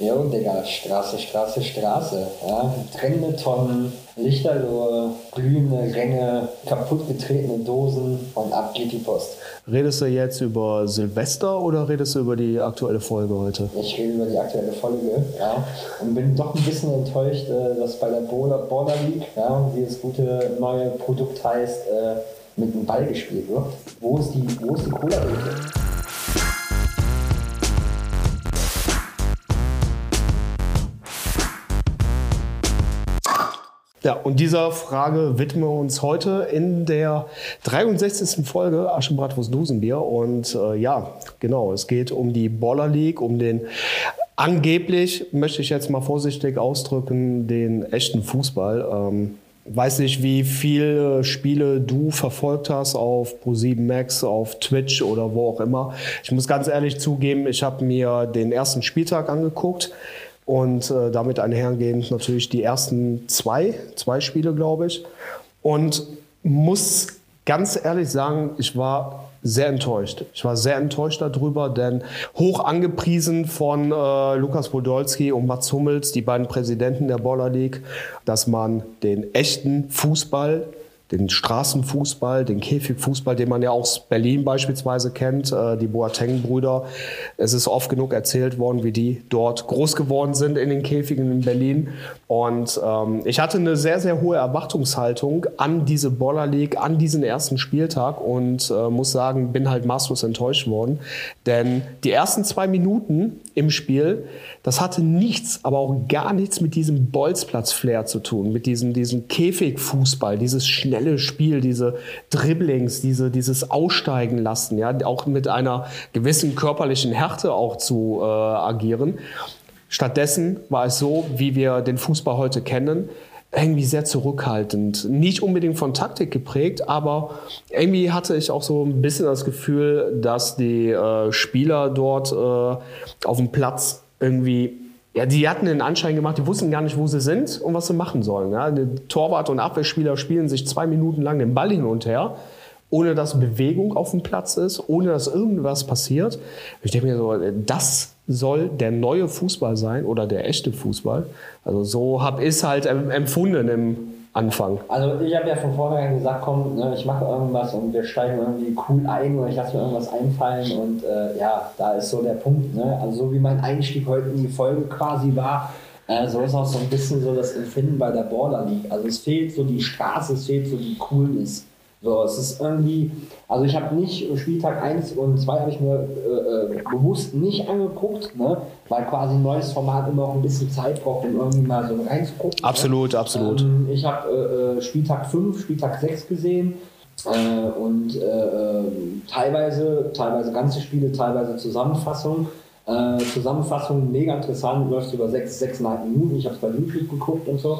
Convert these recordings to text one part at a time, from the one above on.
Jo, Digga, Straße, Straße, Straße. Ja. Trennende Tonnen, Lichterloh, glühende Ränge, kaputtgetretene Dosen und ab geht die Post. Redest du jetzt über Silvester oder redest du über die aktuelle Folge heute? Ich rede über die aktuelle Folge, ja. Und bin doch ein bisschen enttäuscht, äh, dass bei der Border League, ja, wie das gute neue Produkt heißt, äh, mit dem Ball gespielt wird. Wo ist die, wo ist die Cola-Dose? Ja, und dieser Frage widmen wir uns heute in der 63. Folge Aschenbratwurst Dosenbier. Und äh, ja, genau, es geht um die Baller League, um den angeblich, möchte ich jetzt mal vorsichtig ausdrücken, den echten Fußball. Ähm, weiß nicht, wie viele Spiele du verfolgt hast auf Pro7 Max, auf Twitch oder wo auch immer. Ich muss ganz ehrlich zugeben, ich habe mir den ersten Spieltag angeguckt und äh, damit einhergehend natürlich die ersten zwei, zwei Spiele, glaube ich. Und muss ganz ehrlich sagen, ich war sehr enttäuscht. Ich war sehr enttäuscht darüber, denn hoch angepriesen von äh, Lukas Podolski und Mats Hummels, die beiden Präsidenten der Baller League, dass man den echten Fußball den Straßenfußball, den Käfigfußball, den man ja aus Berlin beispielsweise kennt, äh, die Boateng-Brüder. Es ist oft genug erzählt worden, wie die dort groß geworden sind in den Käfigen in Berlin. Und ähm, ich hatte eine sehr, sehr hohe Erwartungshaltung an diese Baller League, an diesen ersten Spieltag und äh, muss sagen, bin halt maßlos enttäuscht worden. Denn die ersten zwei Minuten im Spiel, das hatte nichts, aber auch gar nichts mit diesem Bolzplatz-Flair zu tun, mit diesem, diesem Käfigfußball, dieses schnelle Spiel, diese Dribblings, diese, dieses Aussteigen lassen, ja, auch mit einer gewissen körperlichen Härte auch zu äh, agieren. Stattdessen war es so, wie wir den Fußball heute kennen, irgendwie sehr zurückhaltend. Nicht unbedingt von Taktik geprägt, aber irgendwie hatte ich auch so ein bisschen das Gefühl, dass die äh, Spieler dort äh, auf dem Platz irgendwie ja, die hatten den Anschein gemacht, die wussten gar nicht, wo sie sind und was sie machen sollen. Ja. Torwart und Abwehrspieler spielen sich zwei Minuten lang den Ball hin und her, ohne dass Bewegung auf dem Platz ist, ohne dass irgendwas passiert. Ich denke mir so, das soll der neue Fußball sein oder der echte Fußball. Also so habe ich es halt empfunden im Anfang. Also ich habe ja von vornherein gesagt, komm, ne, ich mache irgendwas und wir steigen irgendwie cool ein oder ich lasse mir irgendwas einfallen und äh, ja, da ist so der Punkt. Ne? Also so wie mein Einstieg heute in die Folge quasi war, äh, so ist auch so ein bisschen so das Empfinden bei der Border League. Also es fehlt so die Straße, es fehlt so die Coolness. So, es ist irgendwie, also ich habe nicht Spieltag 1 und 2 habe ich mir äh, äh, bewusst nicht angeguckt, ne? weil quasi ein neues Format immer auch ein bisschen Zeit braucht, um irgendwie mal so reinzugucken. Ne? Absolut, ne? absolut. Ähm, ich habe äh, äh Spieltag 5, Spieltag 6 gesehen äh, und äh, teilweise, teilweise ganze Spiele, teilweise Zusammenfassung. Zusammenfassung mega interessant, läuft über 6, 6,5 Minuten. Ich habe es bei YouTube geguckt und so.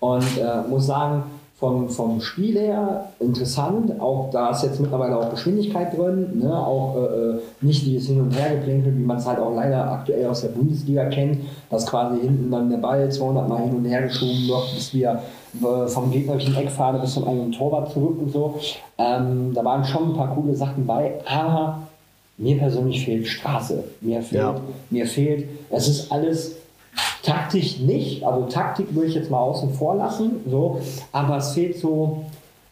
Und muss sagen, vom, vom Spiel her interessant. Auch da ist jetzt mittlerweile auch Geschwindigkeit drin, ne? auch äh, äh nicht dieses Hin- und Hergeplänkel, wie man es halt auch leider aktuell aus der Bundesliga kennt, dass quasi hinten dann der Ball 200 Mal hin und her geschoben wird, bis wir äh, vom gegnerischen Eckfahne bis zum eigenen Torwart zurück und so. Ähm, da waren schon ein paar coole Sachen bei, aber mir persönlich fehlt Straße. Mir fehlt, ja. mir fehlt, es ist alles Taktisch nicht, also Taktik würde ich jetzt mal außen vor lassen, so, aber es fehlt so,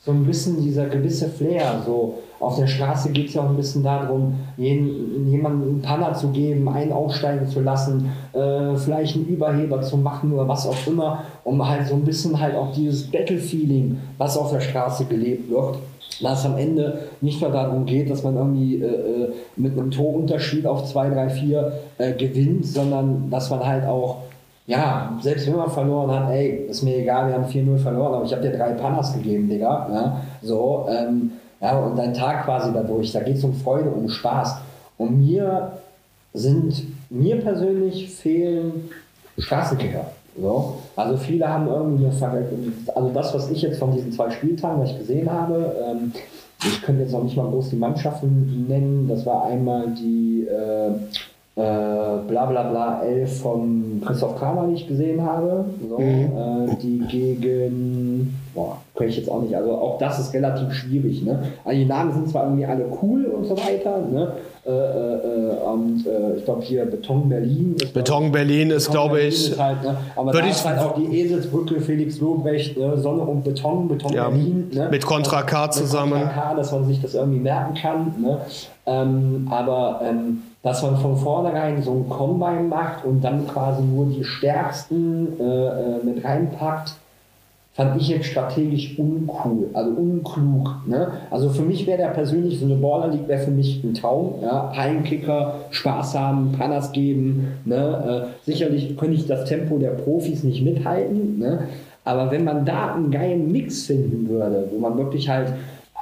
so ein bisschen dieser gewisse Flair. So. Auf der Straße geht es ja auch ein bisschen darum, jeden, jemandem einen Panner zu geben, einen aussteigen zu lassen, äh, vielleicht einen Überheber zu machen oder was auch immer, um halt so ein bisschen halt auch dieses Battle-Feeling, was auf der Straße gelebt wird, dass am Ende nicht nur darum geht, dass man irgendwie äh, äh mit einem Torunterschied auf 2, 3, 4 äh, gewinnt, sondern dass man halt auch ja, selbst wenn man verloren hat, ey, ist mir egal, wir haben 4-0 verloren, aber ich habe dir drei Panas gegeben, Digga. Ja, so, ähm, ja, und dein Tag quasi dadurch, da geht es um Freude, um Spaß. Und mir sind, mir persönlich fehlen Straßenkicker. So. Also viele haben irgendwie eine also das, was ich jetzt von diesen zwei Spieltagen, was ich gesehen habe, ähm, ich könnte jetzt auch nicht mal groß die Mannschaften nennen. Das war einmal die äh, äh, bla bla bla 11 von Christoph Kramer, die ich gesehen habe. So, mhm. äh, die gegen, boah, kann ich jetzt auch nicht. Also auch das ist relativ schwierig. Ne? Also die Namen sind zwar irgendwie alle cool und so weiter, ne? Äh, äh, und äh, ich glaube hier Beton Berlin. Ist, Beton Berlin ist, glaube ich. Halt, ne? Aber da ist halt auch die Eselsbrücke, Felix Lobrecht, ne? Sonne und Beton, Beton ja, Berlin. Ne? Mit Contra K zusammen. Mit Contra K, dass man sich das irgendwie merken kann. Ne? Ähm, aber ähm, dass man von vornherein so ein Combine macht und dann quasi nur die stärksten äh, äh, mit reinpackt, fand ich jetzt strategisch uncool, also unklug. Ne? Also für mich wäre der persönlich so eine Baller League wäre für mich ein Traum. Ja? Heimkicker, Spaß haben, Panas geben. Ne? Äh, sicherlich könnte ich das Tempo der Profis nicht mithalten. Ne? Aber wenn man da einen geilen Mix finden würde, wo man wirklich halt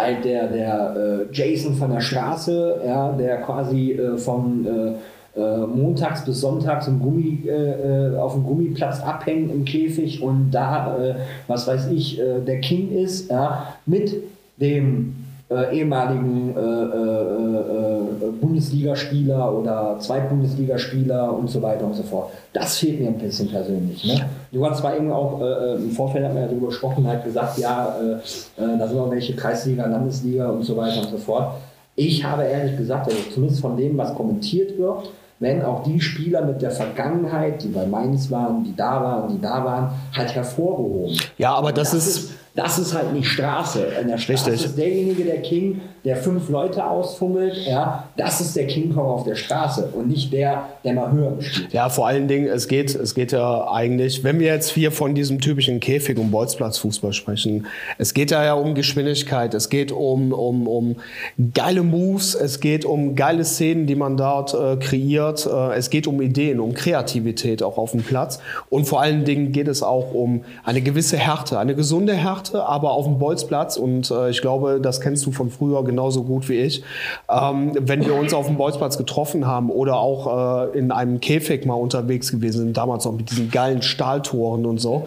halt der, der äh, Jason von der Straße, ja, der quasi äh, von äh, äh montags bis sonntags im Gummi, äh, äh, auf dem Gummiplatz abhängt im Käfig und da, was weiß ich, der King ist, ja, mit dem äh, ehemaligen äh, äh, Bundesligaspieler oder Zweitbundesligaspieler und so weiter und so fort. Das fehlt mir ein bisschen persönlich. Ne? Du hast zwar eben auch im Vorfeld hat man ja darüber gesprochen, halt gesagt, ja, da sind auch welche Kreisliga, Landesliga und so weiter und so fort. Ich habe ehrlich gesagt, also zumindest von dem, was kommentiert wird, wenn auch die Spieler mit der Vergangenheit, die bei Mainz waren, die da waren, die da waren, halt hervorgehoben. Ja, aber das, das ist, ist das ist halt nicht Straße. In der Straße Richtig. ist derjenige der King, der fünf Leute ausfummelt. Ja, das ist der King Kong auf der Straße und nicht der, der mal höher spielt. Ja, vor allen Dingen, es geht, es geht ja eigentlich, wenn wir jetzt hier von diesem typischen Käfig- und Bolzplatzfußball sprechen, es geht ja, ja um Geschwindigkeit, es geht um, um, um geile Moves, es geht um geile Szenen, die man dort äh, kreiert, äh, es geht um Ideen, um Kreativität auch auf dem Platz und vor allen Dingen geht es auch um eine gewisse Härte, eine gesunde Härte machte, aber auf dem Bolzplatz. Und äh, ich glaube, das kennst du von früher genauso gut wie ich. Ähm, wenn wir uns auf dem Bolzplatz getroffen haben oder auch äh, in einem Käfig mal unterwegs gewesen sind, damals noch mit diesen geilen Stahltoren und so.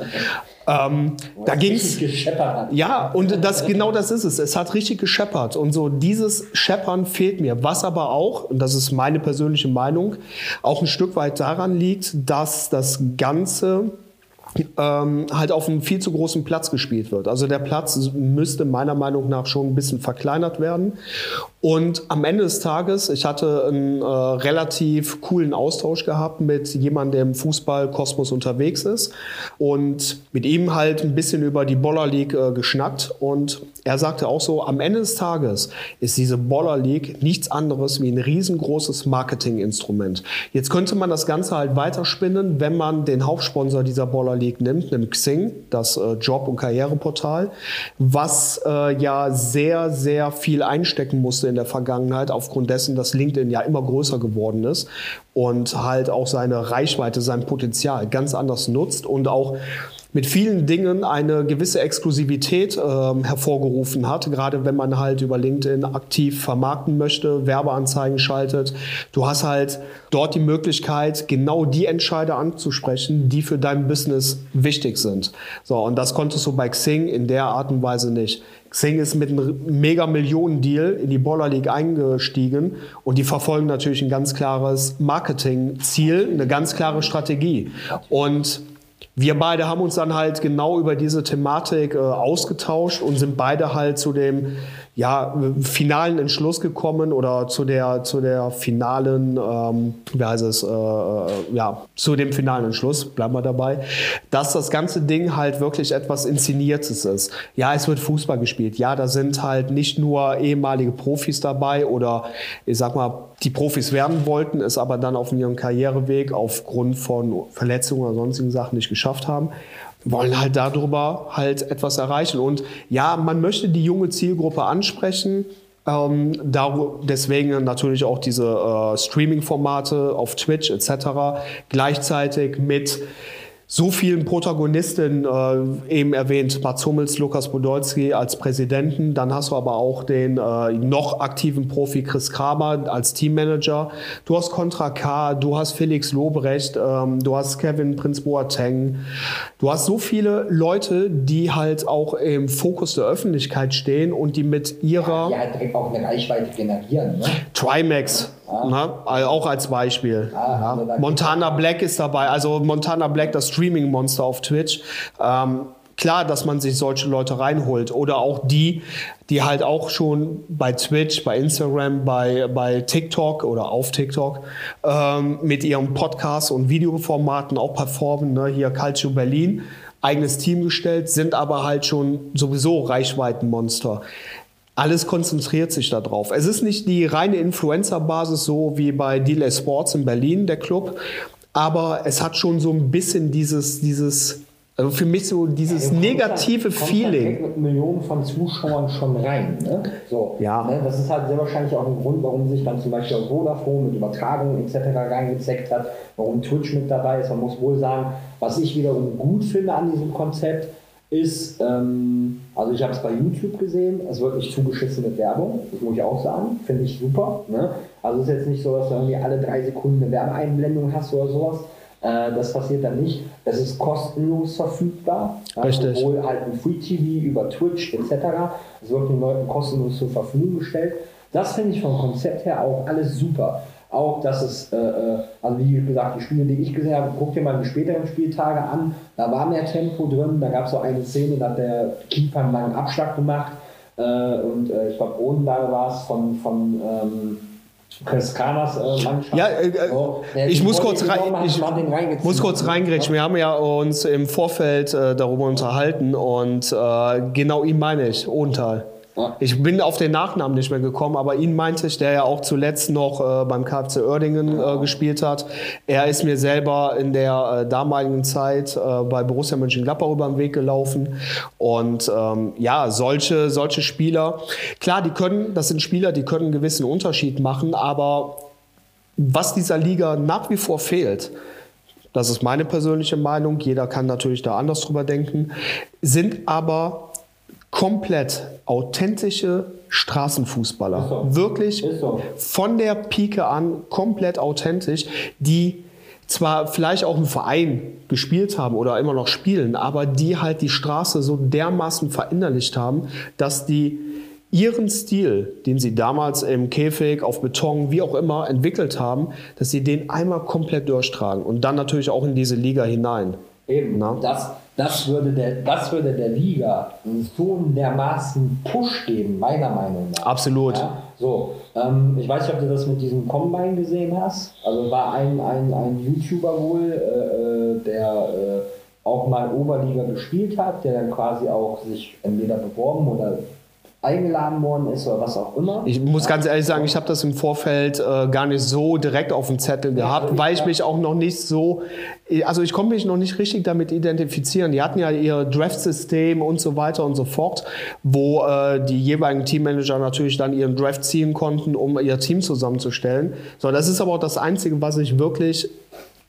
Ähm, da ging's. Ja, und das genau das ist es. Es hat richtig gescheppert und so dieses Scheppern fehlt mir. Was aber auch, und das ist meine persönliche Meinung, auch ein Stück weit daran liegt, dass das Ganze ähm, halt auf einem viel zu großen Platz gespielt wird. Also der Platz müsste meiner Meinung nach schon ein bisschen verkleinert werden. Und am Ende des Tages, ich hatte einen äh, relativ coolen Austausch gehabt mit jemandem, der im Fußballkosmos unterwegs ist und mit ihm halt ein bisschen über die Boller League äh, geschnackt. Und er sagte auch so, am Ende des Tages ist diese Boller League nichts anderes wie ein riesengroßes Marketinginstrument. Jetzt könnte man das Ganze halt weiterspinnen, wenn man den Hauptsponsor dieser Boller League nimmt, nämlich Xing, das äh, Job- und Karriereportal, was äh, ja sehr, sehr viel einstecken musste in der Vergangenheit, aufgrund dessen, dass LinkedIn ja immer größer geworden ist und halt auch seine Reichweite, sein Potenzial ganz anders nutzt und auch mit vielen Dingen eine gewisse Exklusivität äh, hervorgerufen hat, gerade wenn man halt über LinkedIn aktiv vermarkten möchte, Werbeanzeigen schaltet. Du hast halt dort die Möglichkeit, genau die Entscheider anzusprechen, die für dein Business wichtig sind. So, und das konntest du bei Xing in der Art und Weise nicht. Xing ist mit einem Mega-Millionen-Deal in die Baller League eingestiegen und die verfolgen natürlich ein ganz klares Marketing-Ziel, eine ganz klare Strategie. Und wir beide haben uns dann halt genau über diese Thematik äh, ausgetauscht und sind beide halt zu dem ja, finalen Entschluss gekommen oder zu der, zu der finalen, ähm, wie heißt es, äh, äh, ja, zu dem finalen Entschluss, bleiben wir dabei, dass das ganze Ding halt wirklich etwas Inszeniertes ist. Ja, es wird Fußball gespielt. Ja, da sind halt nicht nur ehemalige Profis dabei oder ich sag mal, die Profis werden wollten, es aber dann auf ihrem Karriereweg aufgrund von Verletzungen oder sonstigen Sachen nicht geschafft haben wollen halt darüber halt etwas erreichen. Und ja, man möchte die junge Zielgruppe ansprechen. Ähm, deswegen natürlich auch diese äh, Streaming-Formate auf Twitch etc. Gleichzeitig mit so vielen Protagonisten äh, eben erwähnt, Mats Hummels, Lukas Podolski als Präsidenten, dann hast du aber auch den äh, noch aktiven Profi Chris Kramer als Teammanager, du hast Contra K, du hast Felix Lobrecht, ähm, du hast Kevin Prinz Boateng, du hast so viele Leute, die halt auch im Fokus der Öffentlichkeit stehen und die mit ihrer... Ja, direkt auch eine Reichweite generieren. Ne? Trimax Ja. Na, also auch als Beispiel. Ja, also Montana Black ist dabei, also Montana Black, das Streaming-Monster auf Twitch. Ähm, klar, dass man sich solche Leute reinholt oder auch die, die halt auch schon bei Twitch, bei Instagram, bei, bei TikTok oder auf TikTok ähm, mit ihren Podcasts und Videoformaten auch performen. Ne? Hier Calcio Berlin, eigenes Team gestellt, sind aber halt schon sowieso Reichweitenmonster. Alles konzentriert sich darauf. Es ist nicht die reine Influencer-Basis so wie bei Delay Sports in Berlin, der Club, aber es hat schon so ein bisschen dieses, dieses also für mich so dieses ja, negative halt, Feeling. Halt mit Millionen von Zuschauern schon rein. Ne? So, ja. Ne? Das ist halt sehr wahrscheinlich auch ein Grund, warum sich dann zum Beispiel auch Vodafone mit Übertragungen etc. reingezeckt hat, warum Twitch mit dabei ist. Man muss wohl sagen, was ich wiederum gut finde an diesem Konzept, ist, ähm, also ich habe es bei YouTube gesehen, es wird nicht zugeschissen mit Werbung, das muss ich auch sagen, finde ich super. Ne? Also es ist jetzt nicht so, dass du irgendwie alle drei Sekunden eine Werbeeinblendung hast oder sowas, äh, das passiert dann nicht. Es ist kostenlos verfügbar. Richtig. Sowohl halt ein Free TV über Twitch etc. Es wird den Leuten kostenlos zur Verfügung gestellt. Das finde ich vom Konzept her auch alles super. Auch, dass es, äh, äh, also wie gesagt, die Spiele, die ich gesehen habe, guck dir mal die späteren Spieltage an. Da war mehr Tempo drin. Da gab es so eine Szene, da hat der Keeper einen langen Abschlag gemacht. Äh, und äh, ich glaube, Odenlage war es von, von ähm, Kanas äh, Mannschaft. Ja, äh, äh so, ich muss kurz, rein, ich muss kurz reingrätschen. Wir haben ja uns im Vorfeld äh, darüber unterhalten und äh, genau ihn meine ich, Odenthal. Ich bin auf den Nachnamen nicht mehr gekommen, aber ihn meinte ich, der ja auch zuletzt noch äh, beim KFC Oerdingen äh, gespielt hat. Er ist mir selber in der äh, damaligen Zeit äh, bei Borussia Mönchengladbach über den Weg gelaufen. Und ähm, ja, solche, solche Spieler, klar, die können, das sind Spieler, die können einen gewissen Unterschied machen, aber was dieser Liga nach wie vor fehlt, das ist meine persönliche Meinung, jeder kann natürlich da anders drüber denken, sind aber komplett authentische Straßenfußballer. So. Wirklich so. von der Pike an komplett authentisch, die zwar vielleicht auch im Verein gespielt haben oder immer noch spielen, aber die halt die Straße so dermaßen verinnerlicht haben, dass die ihren Stil, den sie damals im Käfig, auf Beton, wie auch immer entwickelt haben, dass sie den einmal komplett durchtragen und dann natürlich auch in diese Liga hinein. Eben, Na? das das würde, der, das würde der Liga so dermaßen Push geben, meiner Meinung nach. Absolut. Ja, so, ähm, ich weiß nicht, ob du das mit diesem Combine gesehen hast. Also war ein, ein, ein YouTuber wohl, äh, äh der äh, auch mal Oberliga gespielt hat, der dann quasi auch sich entweder beworben oder eingeladen worden ist oder was auch immer. Ich muss ganz ehrlich sagen, ich habe das im Vorfeld äh, gar nicht so direkt auf dem Zettel gehabt, also weil ich mich auch noch nicht so, also ich konnte mich noch nicht richtig damit identifizieren. Die hatten ja ihr Draft-System und so weiter und so fort, wo äh, die jeweiligen Teammanager natürlich dann ihren Draft ziehen konnten, um ihr Team zusammenzustellen. So, das ist aber auch das Einzige, was ich wirklich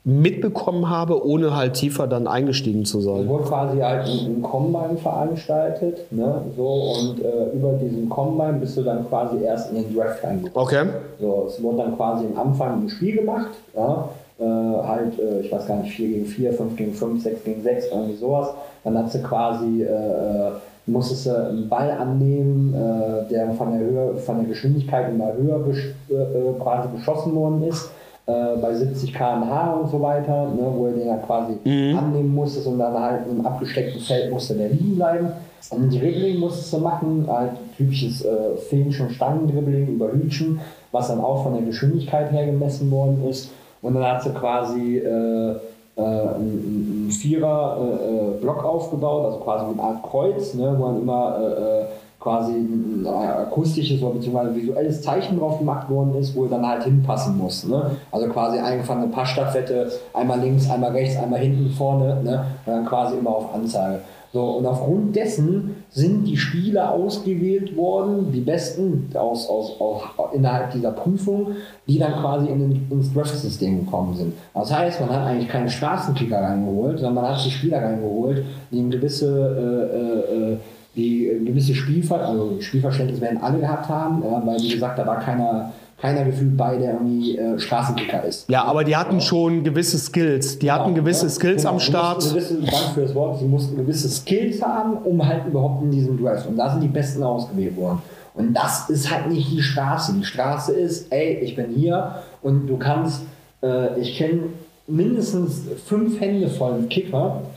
mitbekommen habe, ohne halt tiefer dann eingestiegen zu sein. Es wurde quasi halt ein, Combine veranstaltet, ne? so, und äh, über diesen Combine bist du dann quasi erst in den Draft reingekommen. Okay. So, es wurde dann quasi am Anfang ein Spiel gemacht, ja? äh, halt, äh, ich weiß gar nicht, 4 gegen 4, 5 gegen 5, 6 gegen 6, irgendwie sowas. Dann hat sie quasi äh, musstest du einen Ball annehmen, äh, der von der Höhe, von der Geschwindigkeit immer höher äh, quasi beschossen worden ist äh, bei 70 km/h und so weiter, ne, wo er den ja quasi mhm. annehmen musste und dann halt im abgesteckten Feld musste der liegen bleiben. Und Dribbling musstest du machen, halt typisches äh, Finch- und Stangendribbling über Hütchen, was dann auch von der Geschwindigkeit her gemessen worden ist. Und dann hat sie quasi äh, äh, einen, Vierer-Block äh, aufgebaut, also quasi eine Art Kreuz, ne, wo man immer äh, quasi ein akustisches oder beziehungsweise visuelles Zeichen drauf gemacht worden ist, wo er dann halt hinpassen muss. Ne? Also quasi eingefangene Passstaffette, einmal links, einmal rechts, einmal hinten, vorne, ne? und dann quasi immer auf Anzeige. So, und aufgrund dessen sind die Spieler ausgewählt worden, die besten aus, aus, aus, innerhalb dieser Prüfung, die dann quasi in den, ins Draft-System gekommen sind. Das heißt, man hat eigentlich keine Straßenkicker reingeholt, sondern man hat die Spieler reingeholt, die eine gewisse äh, äh, äh die äh, gewisse Spielver also Spielverständnis werden alle gehabt haben, ja, weil wie gesagt, da war keiner, keiner gefühlt bei, der irgendwie äh, Straßenkicker ist. Ja, aber die hatten schon gewisse Skills. Die genau, hatten gewisse ja, Skills genau. am Start. Gewisse, Dank für das Wort, sie mussten gewisse Skills haben, um halt überhaupt in diesem Draft. Und da sind die Besten ausgewählt worden. Und das ist halt nicht die Straße. Die Straße ist, ey, ich bin hier und du kannst, äh, ich kenne mindestens fünf Hände voll Kicker, äh,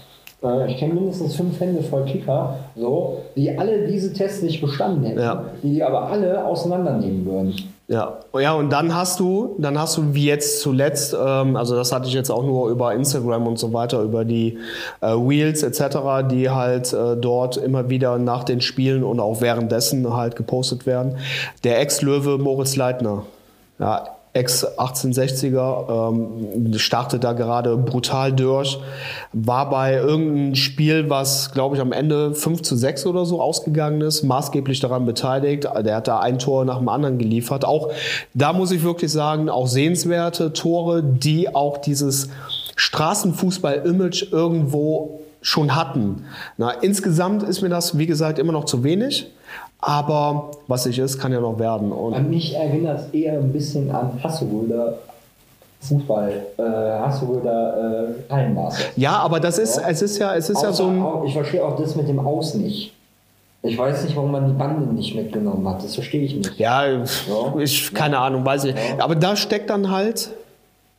ich kenne mindestens fünf Hände voll Kicker, so, die alle diese Tests nicht bestanden hätten, Ja. die die aber alle auseinandernehmen würden. Ja, ja, und dann hast du, dann hast du wie jetzt zuletzt, ähm, also das hatte ich jetzt auch nur über Instagram und so weiter, über die äh, Wheels etc., die halt äh, dort immer wieder nach den Spielen und auch währenddessen halt gepostet werden. Der Ex-Löwe Moritz Leitner, ja, Ex-1860er, ähm, startet da gerade brutal durch, war bei irgendeinem Spiel, was glaube ich am Ende 5 zu 6 oder so ausgegangen ist, maßgeblich daran beteiligt. Der hat da ein Tor nach dem anderen geliefert. Auch da muss ich wirklich sagen, auch sehenswerte Tore, die auch dieses Straßenfußball-Image irgendwo schon hatten. Na, insgesamt ist mir das, wie gesagt, immer noch zu wenig. Aber was sich ist, kann ja noch werden. Und An mich erinnert es eher ein bisschen an Hasseröder Fußball, äh, Hasseröder äh, Hallenmaße. Ja, aber das ist, es ist ja, es ist ja so ein. Auch- ich verstehe auch das mit dem Aus nicht. Ich weiß nicht, warum man die Bande nicht mitgenommen hat. Das verstehe ich nicht. Ja, Ja. ich, keine Ahnung, weiß ich. Aber da steckt dann halt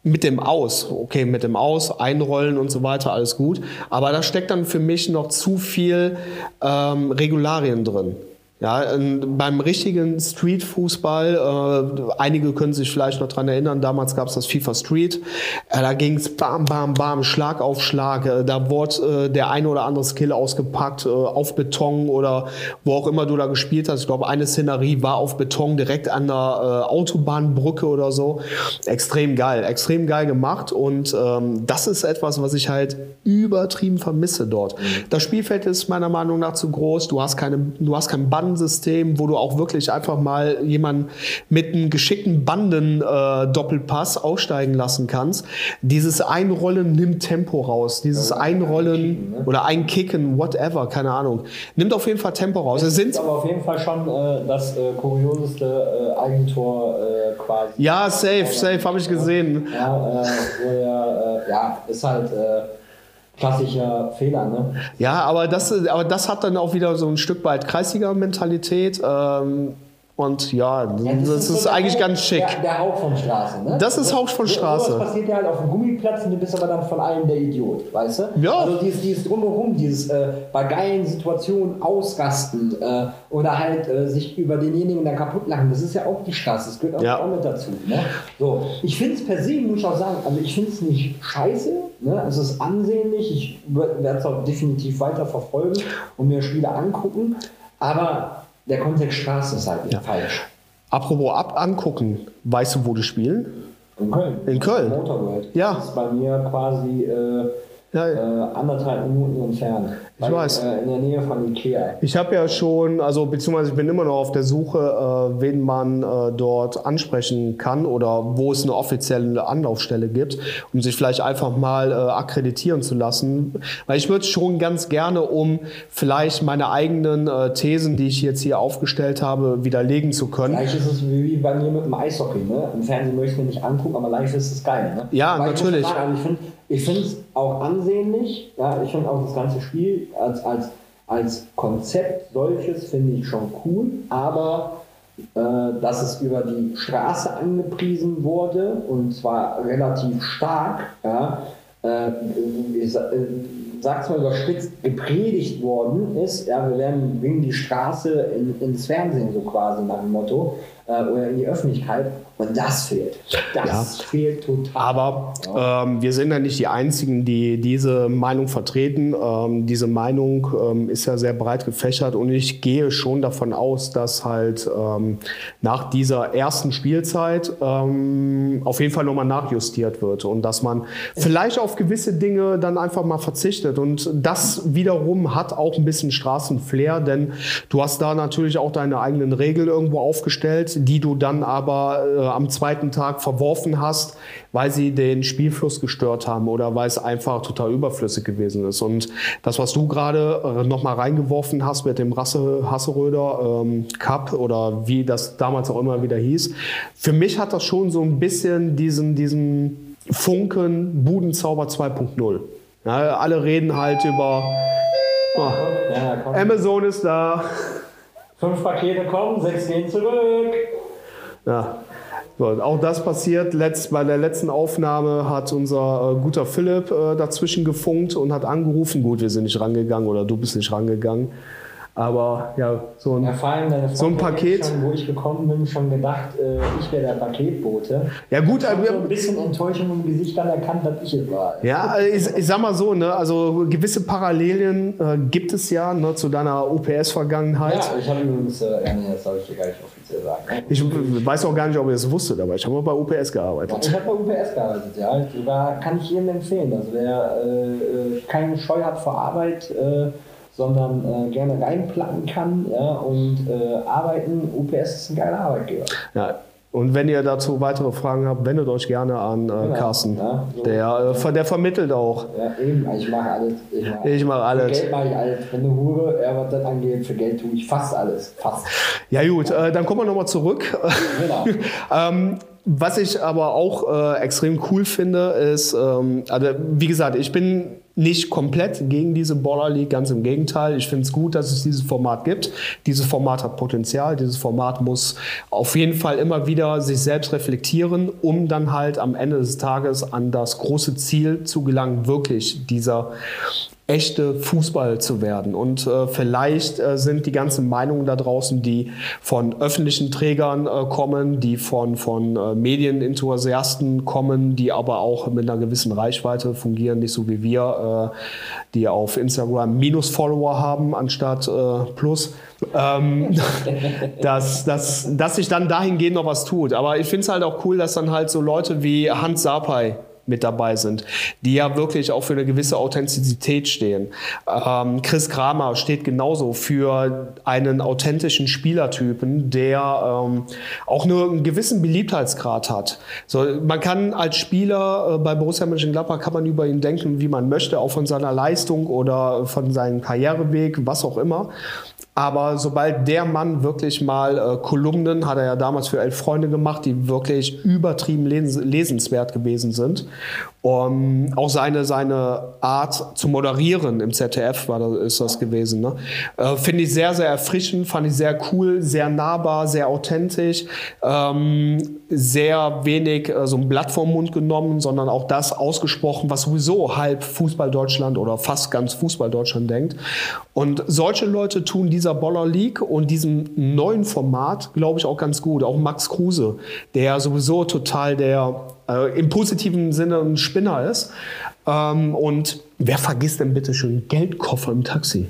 mit dem Aus, okay, mit dem Aus, Einrollen und so weiter, alles gut. Aber da steckt dann für mich noch zu viel ähm, Regularien drin. Ja, ähm, beim richtigen Street-Fußball, äh, einige können sich vielleicht noch dran erinnern, damals gab es das FIFA Street, äh, da ging es bam, bam, bam, Schlag auf Schlag, äh, da wurde äh, der eine oder andere Skill ausgepackt, äh, auf Beton oder wo auch immer du da gespielt hast. Ich glaube, eine Szenerie war auf Beton direkt an der äh, Autobahnbrücke oder so. Extrem geil, extrem geil gemacht und ähm, das ist etwas, was ich halt übertrieben vermisse dort. Das Spielfeld ist meiner Meinung nach zu groß, du hast, keine, du hast kein Bandensystem, wo du auch wirklich einfach mal jemanden mit einem geschickten Banden-Doppelpass aussteigen lassen kannst. Dieses Einrollen nimmt Tempo raus, dieses Einrollen Einkicken, ne? oder Einkicken, whatever, keine Ahnung, nimmt auf jeden Fall Tempo raus. Es Das sind ist aber auf jeden Fall schon äh, das äh, kurioseste äh, Eigentor äh, quasi. ja, safe, safe, habe ich gesehen. Ja, äh, er, äh, ja, ist halt äh, klassischer Fehler, ne? Ja, aber das, aber das hat dann auch wieder so ein Stück weit Kreisliga-Mentalität. Ähm, und ja, Ja, das, ist, so der eigentlich ganz schick. Der, der Hauch von Straße, ne? Das ist Hauch von Straße. Sowas passiert ja halt auf dem Gummiplatz und du bist aber dann von allen der Idiot, weißt du? Ja. Also dieses, dieses Drumherum, dieses äh, bei geilen Situationen ausrasten äh, oder halt äh, sich über denjenigen dann kaputt lachen, das ist ja auch die Straße, das gehört auch, Ja. auch mit dazu. Ne? So, ich finde es per se, muss ich auch sagen, also ich finde es nicht scheiße, ne? es ist ansehnlich, ich werde es auch definitiv weiter verfolgen und mir Spiele angucken, aber der Kontext Straße ist halt falsch. Apropos ab angucken, weißt du, wo die spielen? In Köln. In Köln? Motorworld. Ja. Das ist bei mir quasi äh, Ja, äh, anderthalb Minuten entfernt. Ich Bei- weiß. Äh, in der Nähe von Ikea. Ich habe ja schon, also beziehungsweise ich bin immer noch auf der Suche, äh, wen man äh, dort ansprechen kann oder wo es eine offizielle Anlaufstelle gibt, um sich vielleicht einfach mal äh, akkreditieren zu lassen. Weil ich würde schon ganz gerne, um vielleicht meine eigenen äh, Thesen, die ich jetzt hier aufgestellt habe, widerlegen zu können. Vielleicht ist es wie bei mir mit dem Eishockey. Ne? Im Fernsehen möchte ich mir nicht angucken, aber live ist es geil. Ne? Ja, ich muss natürlich. schon Sagen, also ich finde es auch ansehnlich. Ja? Ich finde auch das ganze Spiel als, als, als Konzept solches finde ich schon cool. Aber äh, dass es über die Straße angepriesen wurde und zwar relativ stark, ja, äh, ich äh, sag's mal überspitzt, gepredigt worden ist, ja, wir werden bringen die Straße in, ins Fernsehen, so quasi nach dem Motto, äh, oder in die Öffentlichkeit und das fehlt. Das fehlt total. Aber ähm, wir sind ja nicht die Einzigen, die diese Meinung vertreten. Ähm, diese Meinung ähm, ist ja sehr breit gefächert und ich gehe schon davon aus, dass halt ähm, nach dieser ersten Spielzeit ähm, auf jeden Fall nochmal nachjustiert wird und dass man vielleicht auf gewisse Dinge dann einfach mal verzichtet. Und das wiederum hat auch ein bisschen Straßenflair, denn du hast da natürlich auch deine eigenen Regeln irgendwo aufgestellt, die du dann aber äh, am zweiten Tag verworfen hast, weil sie den Spielfluss gestört haben oder weil es einfach total überflüssig gewesen ist. Und das, was du gerade äh, nochmal reingeworfen hast mit dem Rasse, Hasseröder ähm, Cup oder wie das damals auch immer wieder hieß, für mich hat das schon so ein bisschen diesen, diesen Funken Budenzauber 2.0. Ja, alle reden halt über oh, ja. Amazon ist da. Fünf Pakete kommen, sechs gehen zurück. Ja. So, auch das passiert. Letzt, bei der letzten Aufnahme hat unser äh, guter Philipp äh, dazwischen gefunkt und hat angerufen. Gut, wir sind nicht rangegangen oder du bist nicht rangegangen. Aber ja, so ein, Ja, so ein Paket. Schon, wo ich gekommen bin, schon gedacht, äh, ich wäre der Paketbote. Ja, gut, ich habe so ein bisschen Enttäuschung im Gesicht dann erkannt, dass ich es war. Ja, ich, ich sag mal so, ne, also gewisse Parallelen äh, gibt es ja ne, zu deiner OPS-Vergangenheit. Ja, ich habe übrigens, äh, ja, nee, das soll ich dir gar nicht offiziell sagen. ne? Ich weiß auch gar nicht, ob ihr es wusstet, aber ich habe bei UPS gearbeitet. Ich habe bei UPS gearbeitet, ja. Da kann ich jedem empfehlen. Also wer äh, äh, keine Scheu hat vor Arbeit, äh, sondern äh, gerne reinplatten kann ja, und äh, arbeiten, UPS ist ein geiler Arbeitgeber. Ja. Und wenn ihr dazu weitere Fragen habt, wendet euch gerne an äh, Carsten. ja, so. Der, äh, der vermittelt auch. Ja, eben, ich mache alles. Ich mache Ich mache alles. Für Geld mache ich alles. Wenn eine Hure, ja, was das angeht, für Geld tue ich fast alles. Fast. Ja gut, äh, dann kommen wir nochmal zurück. Genau. ähm, was ich aber auch äh, extrem cool finde, ist, ähm, also wie gesagt, ich bin nicht komplett gegen diese Baller League, ganz im Gegenteil. Ich finde es gut, dass es dieses Format gibt. Dieses Format hat Potenzial. Dieses Format muss auf jeden Fall immer wieder sich selbst reflektieren, um dann halt am Ende des Tages an das große Ziel zu gelangen, wirklich dieser echte Fußball zu werden. Und äh, vielleicht äh, sind die ganzen Meinungen da draußen, die von öffentlichen Trägern äh, kommen, die von, von äh, Medienenthusiasten kommen, die aber auch mit einer gewissen Reichweite fungieren, nicht so wie wir, äh, die auf Instagram Minus-Follower haben anstatt äh, Plus. Ähm, dass, dass, dass sich dann dahingehend noch was tut. Aber ich finde es halt auch cool, dass dann halt so Leute wie Hans Sapai mit dabei sind, die ja wirklich auch für eine gewisse Authentizität stehen. Ähm, Chris Kramer steht genauso für einen authentischen Spielertypen, der ähm, auch nur einen gewissen Beliebtheitsgrad hat. So, man kann als Spieler äh, bei Borussia Mönchengladbach kann man über ihn denken, wie man möchte, auch von seiner Leistung oder von seinem Karriereweg, was auch immer. Aber sobald der Mann wirklich mal äh, Kolumnen, hat er ja damals für elf Freunde gemacht, die wirklich übertrieben les lesenswert gewesen sind. Um, auch seine, seine Art zu moderieren im ZDF war das, ist das gewesen. Ne? Äh, Finde ich sehr, sehr erfrischend, fand ich sehr cool, sehr nahbar, sehr authentisch, ähm, sehr wenig äh, so ein Blatt vom Mund genommen, sondern auch das ausgesprochen, was sowieso halb Fußball Deutschland oder fast ganz Fußball Deutschland denkt. Und solche Leute tun dieser Boller League und diesem neuen Format, glaube ich, auch ganz gut. Auch Max Kruse, der sowieso total der äh, im positiven Sinne ein Spinner ist. Ähm, und wer vergisst denn bitte schön Geldkoffer im Taxi?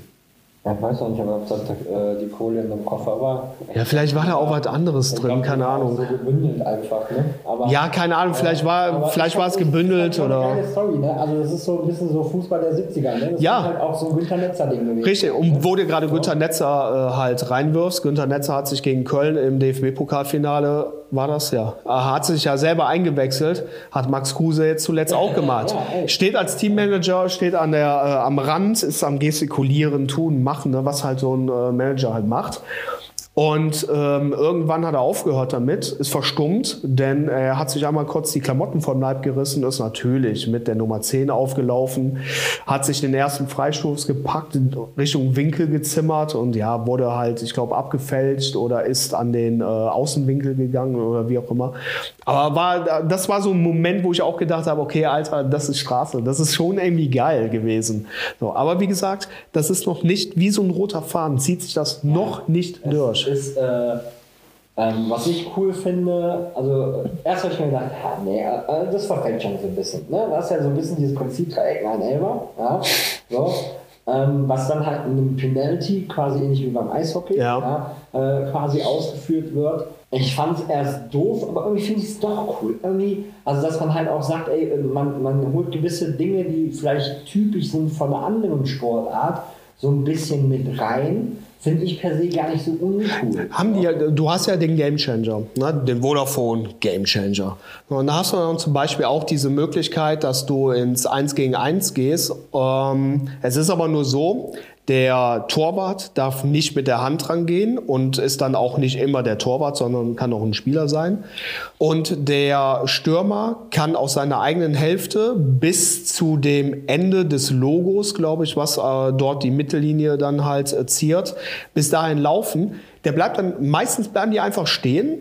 Ja, ich weiß auch nicht, aber ob das äh, die Kohle in dem Koffer war. Ja, vielleicht war da auch was anderes drin, glaub, keine Ahnung. So gebündelt einfach, ne? Aber, Ja, keine Ahnung, vielleicht war, vielleicht ich war es gebündelt oder. Geile Story, ne? Also, das ist so ein bisschen so Fußball der 70er, ne? Das Ja. ist halt auch so ein Günther Netzer-Ding gewesen. Richtig, und wo du gerade Günther Netzer äh, halt reinwirfst, Günther Netzer hat sich gegen Köln im DFB-Pokalfinale, war das ja, äh, hat sich ja selber eingewechselt, hat Max Kruse jetzt zuletzt auch gemacht. Steht als Teammanager, steht an der, äh, am Rand, ist am Gestikulieren, Tun, Machen, ne, was halt so ein äh, Manager halt macht. Und ähm, irgendwann hat er aufgehört damit, ist verstummt, denn er hat sich einmal kurz die Klamotten vom Leib gerissen, ist natürlich mit der Nummer 10 aufgelaufen, hat sich den ersten Freistoß gepackt, Richtung Winkel gezimmert und ja, wurde halt, ich glaube, abgefälscht oder ist an den äh, Außenwinkel gegangen oder wie auch immer. Aber war, das war so ein Moment, wo ich auch gedacht habe, okay, Alter, das ist Straße, das ist schon irgendwie geil gewesen. So, aber wie gesagt, das ist noch nicht wie so ein roter Faden, zieht sich das noch nicht durch. Ist, äh, ähm, was ich cool finde, also äh, erst habe ich mir gedacht, ja, nee, äh, das verfällt schon so ein bisschen. Ne? Das ist ja so ein bisschen dieses Prinzip Dreieck ein Elber. Ja? So. Ähm, was dann halt in einem Penalty, quasi ähnlich wie beim Eishockey, Ja. ja, äh, quasi ausgeführt wird. Ich fand es erst doof, aber irgendwie finde ich es doch cool. Irgendwie, also dass man halt auch sagt, ey, man, man holt gewisse Dinge, die vielleicht typisch sind von einer anderen Sportart, so ein bisschen mit rein. Finde ich per se gar nicht so uncool. Haben die, du hast ja den Gamechanger, ne? den Vodafone Gamechanger. Und da hast du dann zum Beispiel auch diese Möglichkeit, dass du ins 1 gegen 1 gehst. Ähm, es ist aber nur so, Der Torwart darf nicht mit der Hand rangehen und ist dann auch nicht immer der Torwart, sondern kann auch ein Spieler sein. Und der Stürmer kann aus seiner eigenen Hälfte bis zu dem Ende des Logos, glaube ich, was äh, dort die Mittellinie dann halt äh, ziert, bis dahin laufen. Der bleibt dann, meistens bleiben die einfach stehen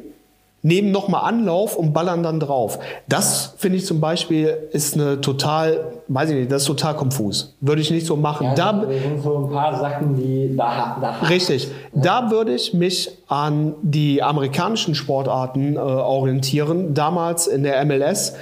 nehmen nochmal Anlauf und ballern dann drauf. Das finde ich zum Beispiel ist eine total, weiß ich nicht, das ist total konfus. Würde ich nicht so machen. Ja, da, sind so ein paar Sachen, die da, da Richtig. Da würde ich mich an die amerikanischen Sportarten äh, orientieren. Damals in der MLS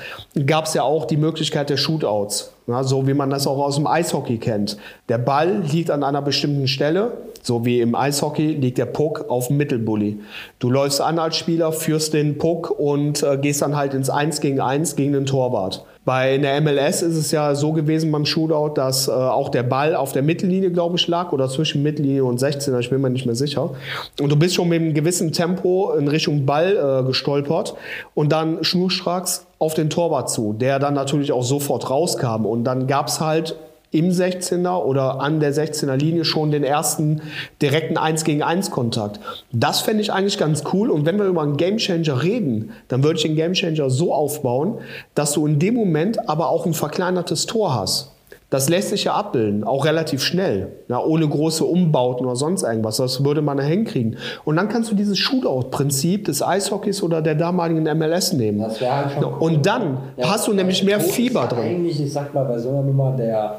gab es ja auch die Möglichkeit der Shootouts. Ja, so wie man das auch aus dem Eishockey kennt. Der Ball liegt an einer bestimmten Stelle, so wie im Eishockey liegt der Puck auf dem Mittelbully. Du läufst an als Spieler, führst den Puck und äh, gehst dann halt ins 1 gegen 1 gegen den Torwart. Bei der MLS ist es ja so gewesen beim Shootout, dass äh, auch der Ball auf der Mittellinie, glaube ich, lag oder zwischen Mittellinie und 16, ich bin mir nicht mehr sicher. Und du bist schon mit einem gewissen Tempo in Richtung Ball äh, gestolpert und dann schnurstracks auf den Torwart zu, der dann natürlich auch sofort rauskam. Und dann gab es halt im 16er oder an der 16er Linie schon den ersten direkten 1 gegen 1 Kontakt. Das fände ich eigentlich ganz cool. Und wenn wir über einen Gamechanger reden, dann würde ich den Gamechanger so aufbauen, dass du in dem Moment aber auch ein verkleinertes Tor hast. Das lässt sich ja abbilden, auch relativ schnell, ja, ohne große Umbauten oder sonst irgendwas. Das würde man da hinkriegen. Und dann kannst du dieses Shootout-Prinzip des Eishockeys oder der damaligen MLS nehmen. Das wäre halt schon cool. Und dann Ja, hast du nämlich mehr Fieber drin. Eigentlich, ich sag mal, bei so einer Nummer, der,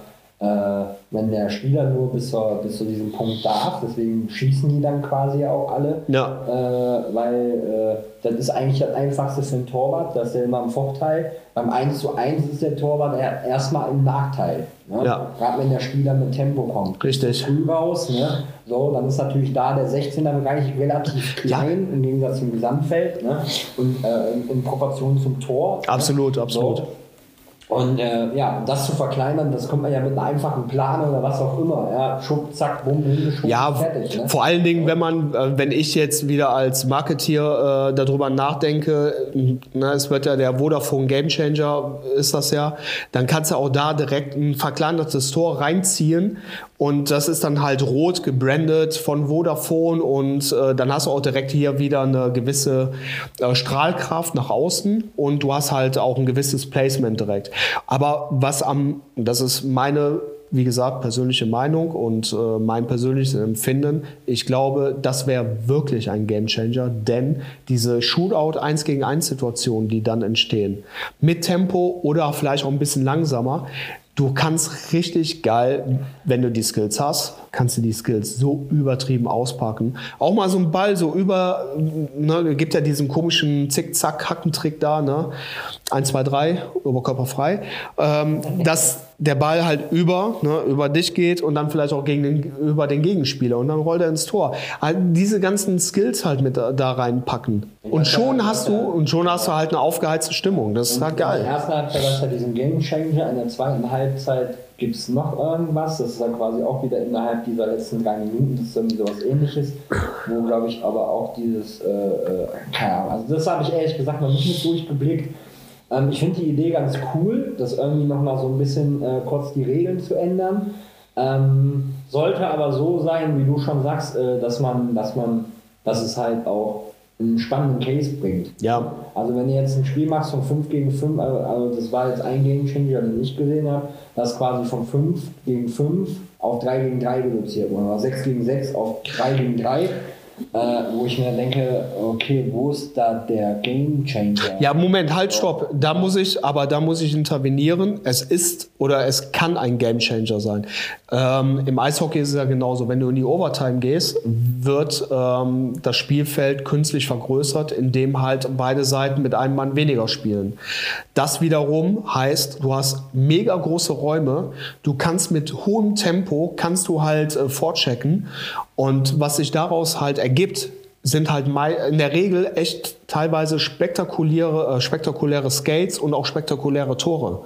wenn der Spieler nur bis, zur, bis zu diesem Punkt darf, deswegen schießen die dann quasi auch alle. Ja. Äh, weil äh, das ist eigentlich das Einfachste für einen Torwart, dass der immer im Vorteil. Beim 1 zu 1 ist der Torwart er- erstmal im Nachteil. Ne? Ja. Gerade wenn der Spieler mit Tempo kommt. Richtig. Früh raus, ne? so, dann ist natürlich da der 16er Bereich relativ klein im Gegensatz zum Gesamtfeld ne? und äh, in, in Proportion zum Tor. Absolut, ne? absolut. So. Und äh, ja, das zu verkleinern, das kommt man ja mit einem einfachen Plan oder was auch immer. Ja, Schub, zack, bumm, hingeschoben, Ja, fertig. Ne? vor allen Dingen, wenn man, äh, wenn ich jetzt wieder als Marketeer äh, darüber nachdenke, na, es wird ja der Vodafone Gamechanger ist das ja, dann kannst du auch da direkt ein verkleinertes Tor reinziehen. Und das ist dann halt rot gebrandet von Vodafone. Und äh, dann hast du auch direkt hier wieder eine gewisse äh, Strahlkraft nach außen. Und du hast halt auch ein gewisses Placement direkt. Aber was am, das ist meine wie gesagt, persönliche Meinung und äh, mein persönliches Empfinden. Ich glaube, das wäre wirklich ein Gamechanger, denn diese Shootout 1 gegen 1 Situationen, die dann entstehen, mit Tempo oder vielleicht auch ein bisschen langsamer, du kannst richtig geil, wenn du die Skills hast, kannst du die Skills so übertrieben auspacken. Auch mal so ein Ball so über, ne, gibt ja diesen komischen Zick-Zack-Hackentrick da, ne? 1, 2, 3, Oberkörper frei. Ähm, dass der Ball halt über, ne, über dich geht und dann vielleicht auch gegen den, über den Gegenspieler und dann rollt er ins Tor. Halt diese ganzen Skills halt mit da, da reinpacken. Und schon hast du, und schon hast du halt eine aufgeheizte Stimmung. Das ist halt In der geil. ersten Halbzeit hast du ja diesen Game Changer, in der zweiten Halbzeit gibt es noch irgendwas. Das ist dann quasi auch wieder innerhalb dieser letzten drei Minuten. Das ist irgendwie sowas ähnliches, wo glaube ich aber auch dieses, äh, äh, keine Ahnung, also das habe ich ehrlich gesagt noch nicht mit durchgeblickt. Ähm, ich finde die Idee ganz cool, das irgendwie nochmal so ein bisschen äh, kurz die Regeln zu ändern. Ähm, sollte aber so sein, wie du schon sagst, äh, dass man, dass man, dass es halt auch einen spannenden Case bringt. Ja. Also wenn du jetzt ein Spiel machst von 5 gegen 5, also, also das war jetzt ein Game Changer, den ich gesehen habe, das quasi von 5 gegen 5 auf 3 gegen 3 reduziert wurde, oder 6 gegen 6 auf 3 gegen 3, äh, wo ich mir denke, okay, wo ist da der Game Changer? Ja, Moment, halt, stopp. Da muss ich, aber da muss ich intervenieren. Es ist oder es kann ein Gamechanger sein. Ähm, Im Eishockey ist es ja genauso. Wenn du in die Overtime gehst, wird ähm, das Spielfeld künstlich vergrößert, indem halt beide Seiten mit einem Mann weniger spielen. Das wiederum heißt, du hast mega große Räume. Du kannst mit hohem Tempo kannst du halt äh, vorchecken und was sich daraus halt ergibt, sind halt in der Regel echt teilweise spektakuläre, äh, spektakuläre Skates und auch spektakuläre Tore.